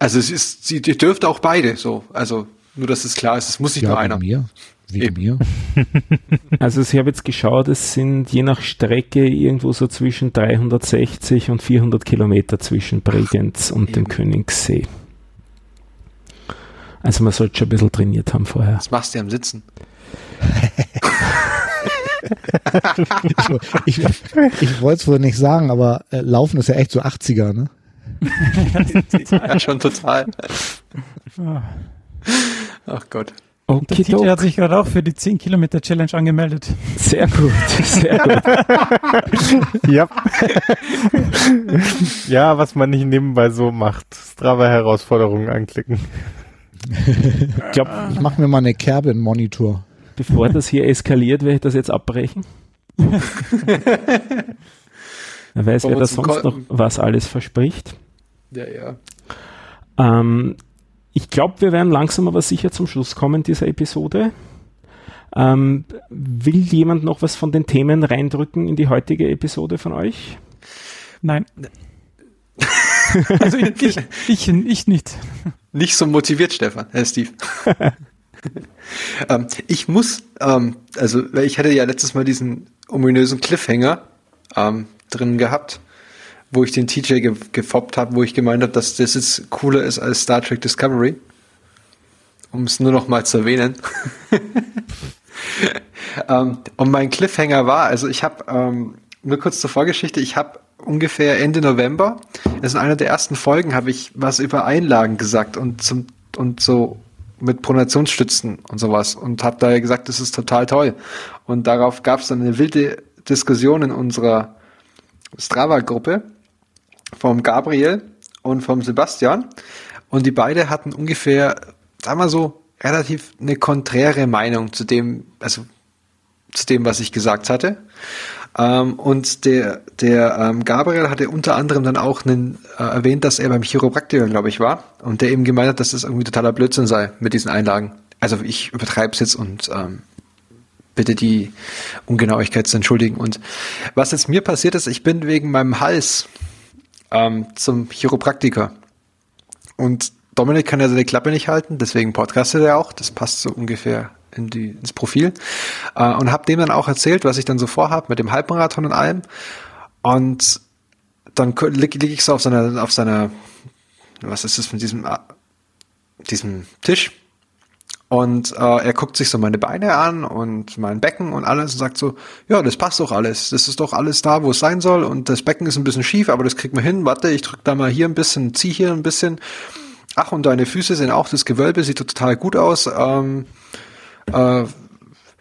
Also es ist, sie dürft auch beide so. Also nur, dass es klar ist, es muss nicht ja, nur einer. Mir. Wegen mir. Also ich habe jetzt geschaut, es sind je nach Strecke irgendwo so zwischen 360 und 400 Kilometer zwischen Bregenz und dem Königssee. Also man sollte schon ein bisschen trainiert haben vorher. Was machst du am Sitzen? ich, ich wollte es wohl nicht sagen, aber äh, Laufen ist ja echt so 80er, ne? ja, schon total. Ach Gott. Okay, der Titi hat sich gerade auch für die 10 Kilometer Challenge angemeldet. Sehr gut, sehr gut. ja. ja, was man nicht nebenbei so macht. Strava Herausforderungen anklicken. ich glaube, ich mache mir mal eine Kerbe im Monitor. Bevor das hier eskaliert, werde ich das jetzt abbrechen. Wer weiß, wer da sonst noch was alles verspricht. Ja, ja. Ähm, ich glaube, wir werden langsam aber sicher zum Schluss kommen dieser Episode. Ähm, will jemand noch was von den Themen reindrücken in die heutige Episode von euch? Nein. also ich, ich, ich, ich nicht. Nicht so motiviert, Stefan, Herr Steve. ähm, ich muss, ähm, also ich hatte ja letztes Mal diesen ominösen Cliffhanger ähm, drin gehabt, wo ich den TJ ge gefoppt habe, wo ich gemeint habe, dass das jetzt cooler ist als Star Trek Discovery. Um es nur noch mal zu erwähnen. ähm, und mein Cliffhanger war, also ich habe, ähm, nur kurz zur Vorgeschichte, ich habe ungefähr Ende November, ist in einer der ersten Folgen, habe ich was über Einlagen gesagt und zum und so mit Pronationsstützen und sowas und habe da gesagt, das ist total toll. Und darauf gab es dann eine wilde Diskussion in unserer Strava-Gruppe vom Gabriel und vom Sebastian. Und die beide hatten ungefähr, sagen wir so, relativ eine konträre Meinung zu dem, also zu dem, was ich gesagt hatte. Ähm, und der, der ähm, Gabriel hatte unter anderem dann auch einen, äh, erwähnt, dass er beim Chiropraktiker, glaube ich, war und der eben gemeint hat, dass das irgendwie totaler Blödsinn sei mit diesen Einlagen. Also ich übertreibe es jetzt und ähm, bitte die Ungenauigkeit zu entschuldigen. Und was jetzt mir passiert ist, ich bin wegen meinem Hals ähm, zum Chiropraktiker. Und Dominik kann ja seine Klappe nicht halten, deswegen podcastet er auch. Das passt so ungefähr in die, ins Profil. Äh, und habe dem dann auch erzählt, was ich dann so vorhabe mit dem Halbmarathon und allem. Und dann liege lieg ich so auf seiner, auf seiner, was ist das mit diesem, äh, diesem Tisch und äh, er guckt sich so meine Beine an und mein Becken und alles und sagt so, ja, das passt doch alles. Das ist doch alles da, wo es sein soll. Und das Becken ist ein bisschen schief, aber das kriegt man hin. Warte, ich drück da mal hier ein bisschen, zieh hier ein bisschen. Ach, und deine Füße sind auch das Gewölbe, sieht total gut aus. Ähm, äh,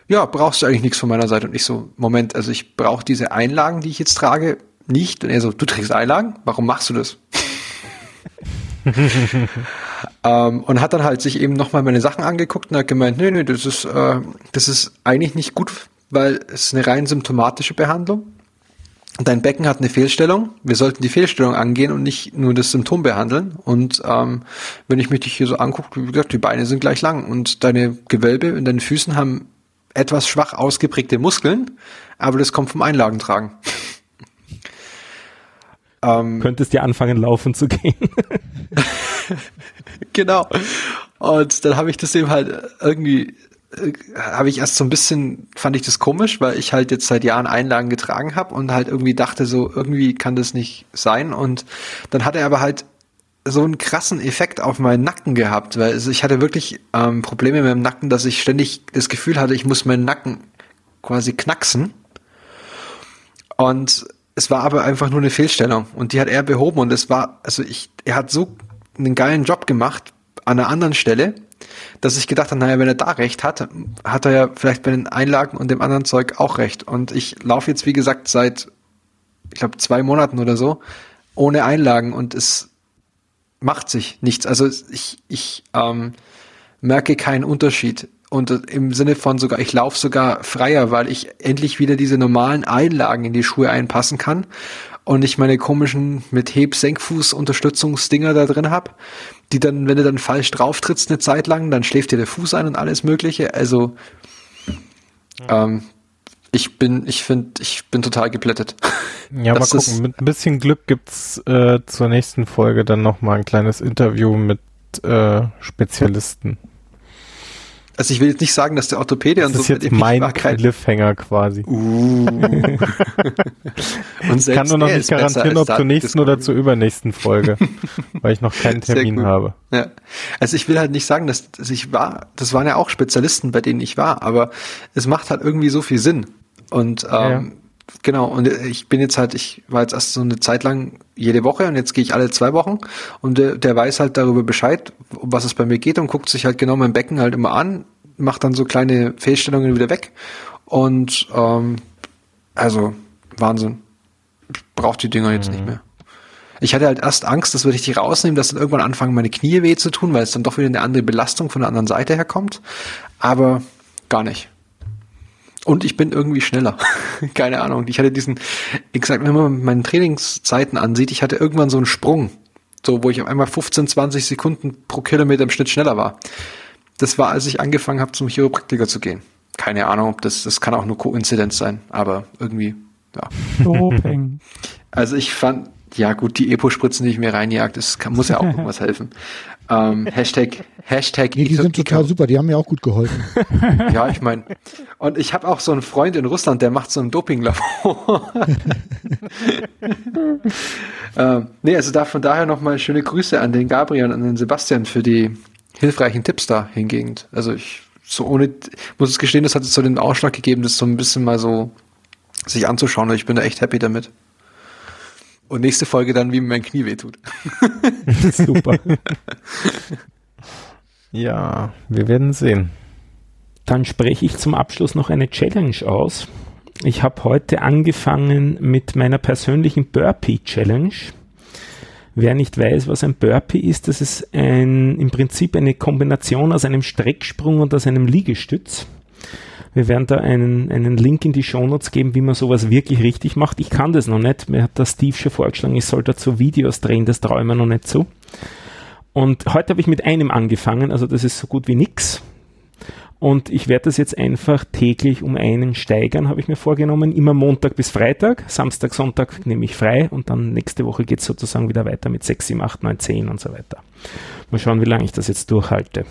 ja, brauchst du eigentlich nichts von meiner Seite. Und ich so, Moment, also ich brauche diese Einlagen, die ich jetzt trage, nicht. Und er so, du trägst Einlagen? Warum machst du das? ähm, und hat dann halt sich eben nochmal meine Sachen angeguckt und hat gemeint, nee, nee, das ist, äh, das ist eigentlich nicht gut, weil es eine rein symptomatische Behandlung. Dein Becken hat eine Fehlstellung. Wir sollten die Fehlstellung angehen und nicht nur das Symptom behandeln. Und ähm, wenn ich mich dich hier so angucke, wie gesagt, die Beine sind gleich lang und deine Gewölbe in deinen Füßen haben etwas schwach ausgeprägte Muskeln, aber das kommt vom Einlagentragen. ähm, Könntest dir anfangen, laufen zu gehen. genau. Und dann habe ich das eben halt irgendwie, äh, habe ich erst so ein bisschen, fand ich das komisch, weil ich halt jetzt seit Jahren Einlagen getragen habe und halt irgendwie dachte so, irgendwie kann das nicht sein. Und dann hat er aber halt so einen krassen Effekt auf meinen Nacken gehabt, weil ich hatte wirklich ähm, Probleme mit dem Nacken, dass ich ständig das Gefühl hatte, ich muss meinen Nacken quasi knacksen. Und es war aber einfach nur eine Fehlstellung und die hat er behoben und es war, also ich, er hat so einen geilen Job gemacht an einer anderen Stelle, dass ich gedacht habe, naja, wenn er da recht hat, hat er ja vielleicht bei den Einlagen und dem anderen Zeug auch recht. Und ich laufe jetzt, wie gesagt, seit, ich glaube, zwei Monaten oder so, ohne Einlagen und es macht sich nichts. Also ich, ich ähm, merke keinen Unterschied. Und im Sinne von sogar, ich laufe sogar freier, weil ich endlich wieder diese normalen Einlagen in die Schuhe einpassen kann und ich meine komischen mit Heb-Senkfuß-Unterstützungsdinger da drin hab, die dann, wenn du dann falsch drauf trittst eine Zeit lang, dann schläft dir der Fuß ein und alles Mögliche. Also ähm, ich bin, ich finde, ich bin total geplättet. Ja, das mal gucken. Mit ein bisschen Glück gibt's äh, zur nächsten Folge dann noch mal ein kleines Interview mit äh, Spezialisten. Also ich will jetzt nicht sagen, dass der Orthopäde das und so. Das ist jetzt mein Cliffhanger quasi. Uh. und ich kann nur noch nicht garantieren, ob zur nächsten oder zur übernächsten Folge, weil ich noch keinen Termin habe. Ja. Also ich will halt nicht sagen, dass, dass ich war, das waren ja auch Spezialisten, bei denen ich war, aber es macht halt irgendwie so viel Sinn. Und ähm, ja. Genau, und ich bin jetzt halt, ich war jetzt erst so eine Zeit lang jede Woche und jetzt gehe ich alle zwei Wochen und der, der weiß halt darüber Bescheid, um was es bei mir geht und guckt sich halt genau mein Becken halt immer an, macht dann so kleine Fehlstellungen wieder weg und ähm, also Wahnsinn. Ich brauche die Dinger jetzt mhm. nicht mehr. Ich hatte halt erst Angst, dass würde ich die rausnehmen, dass dann irgendwann anfangen, meine Knie weh zu tun, weil es dann doch wieder eine andere Belastung von der anderen Seite herkommt. Aber gar nicht. Und ich bin irgendwie schneller. Keine Ahnung. Ich hatte diesen, wie gesagt, wenn man meine Trainingszeiten ansieht, ich hatte irgendwann so einen Sprung, so wo ich auf einmal 15, 20 Sekunden pro Kilometer im Schnitt schneller war. Das war, als ich angefangen habe, zum Chiropraktiker zu gehen. keine Ahnung, ob das, das kann auch nur Koinzidenz sein, aber irgendwie, ja. Doping. Also ich fand, ja gut, die Epo-Spritzen, die ich mir reinjagt, das kann, muss ja auch irgendwas helfen. Ähm, Hashtag, Hashtag. Nee, die sind total super, die haben mir auch gut geholfen. Ja, ich meine, und ich habe auch so einen Freund in Russland, der macht so ein Dopinglabor. ähm, nee, also da von daher nochmal schöne Grüße an den Gabriel und an den Sebastian für die hilfreichen Tipps da hingehend. Also ich so ohne, muss es gestehen, das hat jetzt so den Ausschlag gegeben, das so ein bisschen mal so sich anzuschauen und ich bin da echt happy damit. Und nächste Folge dann, wie mir mein Knie wehtut. Super. Ja, wir werden sehen. Dann spreche ich zum Abschluss noch eine Challenge aus. Ich habe heute angefangen mit meiner persönlichen Burpee Challenge. Wer nicht weiß, was ein Burpee ist, das ist ein, im Prinzip eine Kombination aus einem Strecksprung und aus einem Liegestütz. Wir werden da einen, einen Link in die Shownotes geben, wie man sowas wirklich richtig macht. Ich kann das noch nicht. Mir hat der Steve schon vorgeschlagen, ich soll dazu Videos drehen, das traue ich mir noch nicht zu. Und heute habe ich mit einem angefangen, also das ist so gut wie nix. Und ich werde das jetzt einfach täglich um einen steigern, habe ich mir vorgenommen. Immer Montag bis Freitag. Samstag, Sonntag nehme ich frei und dann nächste Woche geht es sozusagen wieder weiter mit 6, 7, 8, 9, 10 und so weiter. Mal schauen, wie lange ich das jetzt durchhalte.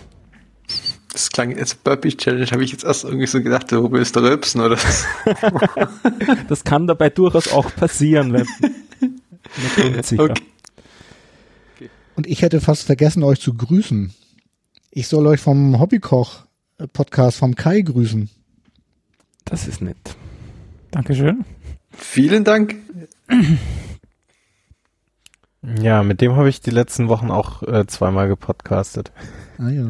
Das klang jetzt Burpee Challenge, habe ich jetzt erst irgendwie so gedacht, du willst rülpsen oder was? Das kann dabei durchaus auch passieren, sicher. Okay. Und ich hätte fast vergessen, euch zu grüßen. Ich soll euch vom Hobbykoch-Podcast vom Kai grüßen. Das ist nett. Dankeschön. Vielen Dank. Ja, mit dem habe ich die letzten Wochen auch äh, zweimal gepodcastet. Ah ja.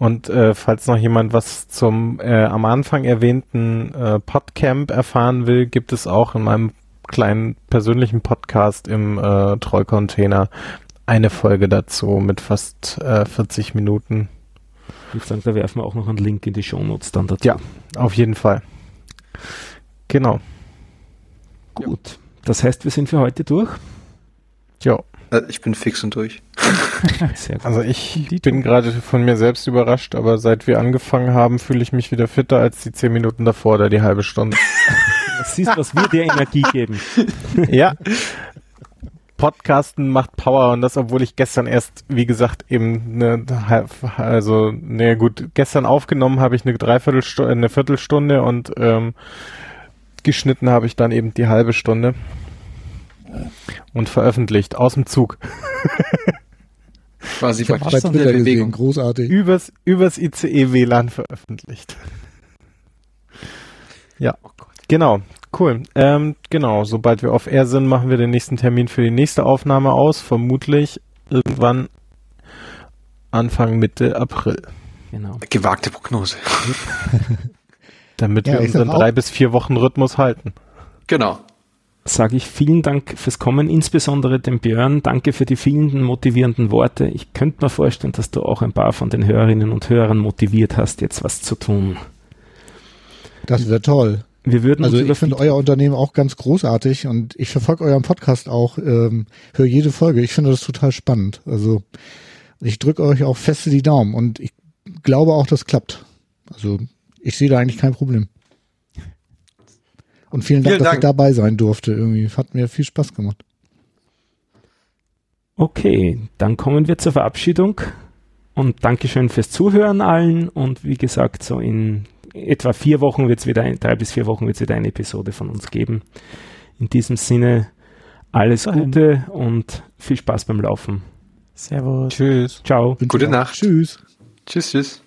Und äh, falls noch jemand was zum äh, am Anfang erwähnten äh, Podcamp erfahren will, gibt es auch in meinem kleinen persönlichen Podcast im äh, Trollcontainer eine Folge dazu mit fast äh, 40 Minuten. Ich würde sagen, da werfen wir auch noch einen Link in die Shownotes dann dazu. Ja. Auf jeden Fall. Genau. Gut. Das heißt, wir sind für heute durch. Ja. Äh, Ich bin fix und durch. Sehr gut. Also ich bin gerade von mir selbst überrascht, aber seit wir angefangen haben, fühle ich mich wieder fitter als die 10 Minuten davor oder die halbe Stunde. Siehst, was wir dir Energie geben. ja. Podcasten macht Power und das, obwohl ich gestern erst, wie gesagt, eben eine, also, ne gut, gestern aufgenommen habe ich eine Dreiviertelstunde, eine Viertelstunde und ähm, geschnitten habe ich dann eben die halbe Stunde und veröffentlicht aus dem Zug Quasi Ich praktisch bei in der Twitter gesehen, Bewegung. großartig. übers übers ICE WLAN veröffentlicht. Ja, Oh Gott. genau, cool. Ähm, genau, sobald wir auf Air sind, machen wir den nächsten Termin für die nächste Aufnahme aus, vermutlich irgendwann Anfang Mitte April, Genau. Gewagte Prognose. damit Ja, wir unseren drei bis vier Wochen Rhythmus halten. Genau. Sage ich vielen Dank fürs Kommen, insbesondere dem Björn. Danke für die vielen motivierenden Worte. Ich könnte mir vorstellen, dass du auch ein paar von den Hörerinnen und Hörern motiviert hast, jetzt was zu tun. Das wäre toll. Wir würden Also ich finde euer Unternehmen auch ganz großartig und ich verfolge euren Podcast auch, ähm, höre jede Folge. Ich finde das total spannend. Also ich drücke euch auch feste die Daumen und ich glaube auch, das klappt. Also ich sehe da eigentlich kein Problem. Und vielen Dank, Vielen dass Dank. ich dabei sein durfte. Irgendwie hat mir viel Spaß gemacht. Okay, dann kommen wir zur Verabschiedung und Dankeschön fürs Zuhören allen und wie gesagt, so in etwa vier Wochen wird es wieder, ein, drei bis vier Wochen wird es wieder eine Episode von uns geben. In diesem Sinne alles Dahin. Gute und viel Spaß beim Laufen. Servus. Tschüss. Ciao. Gute Nacht. Tschüss. Tschüss, tschüss.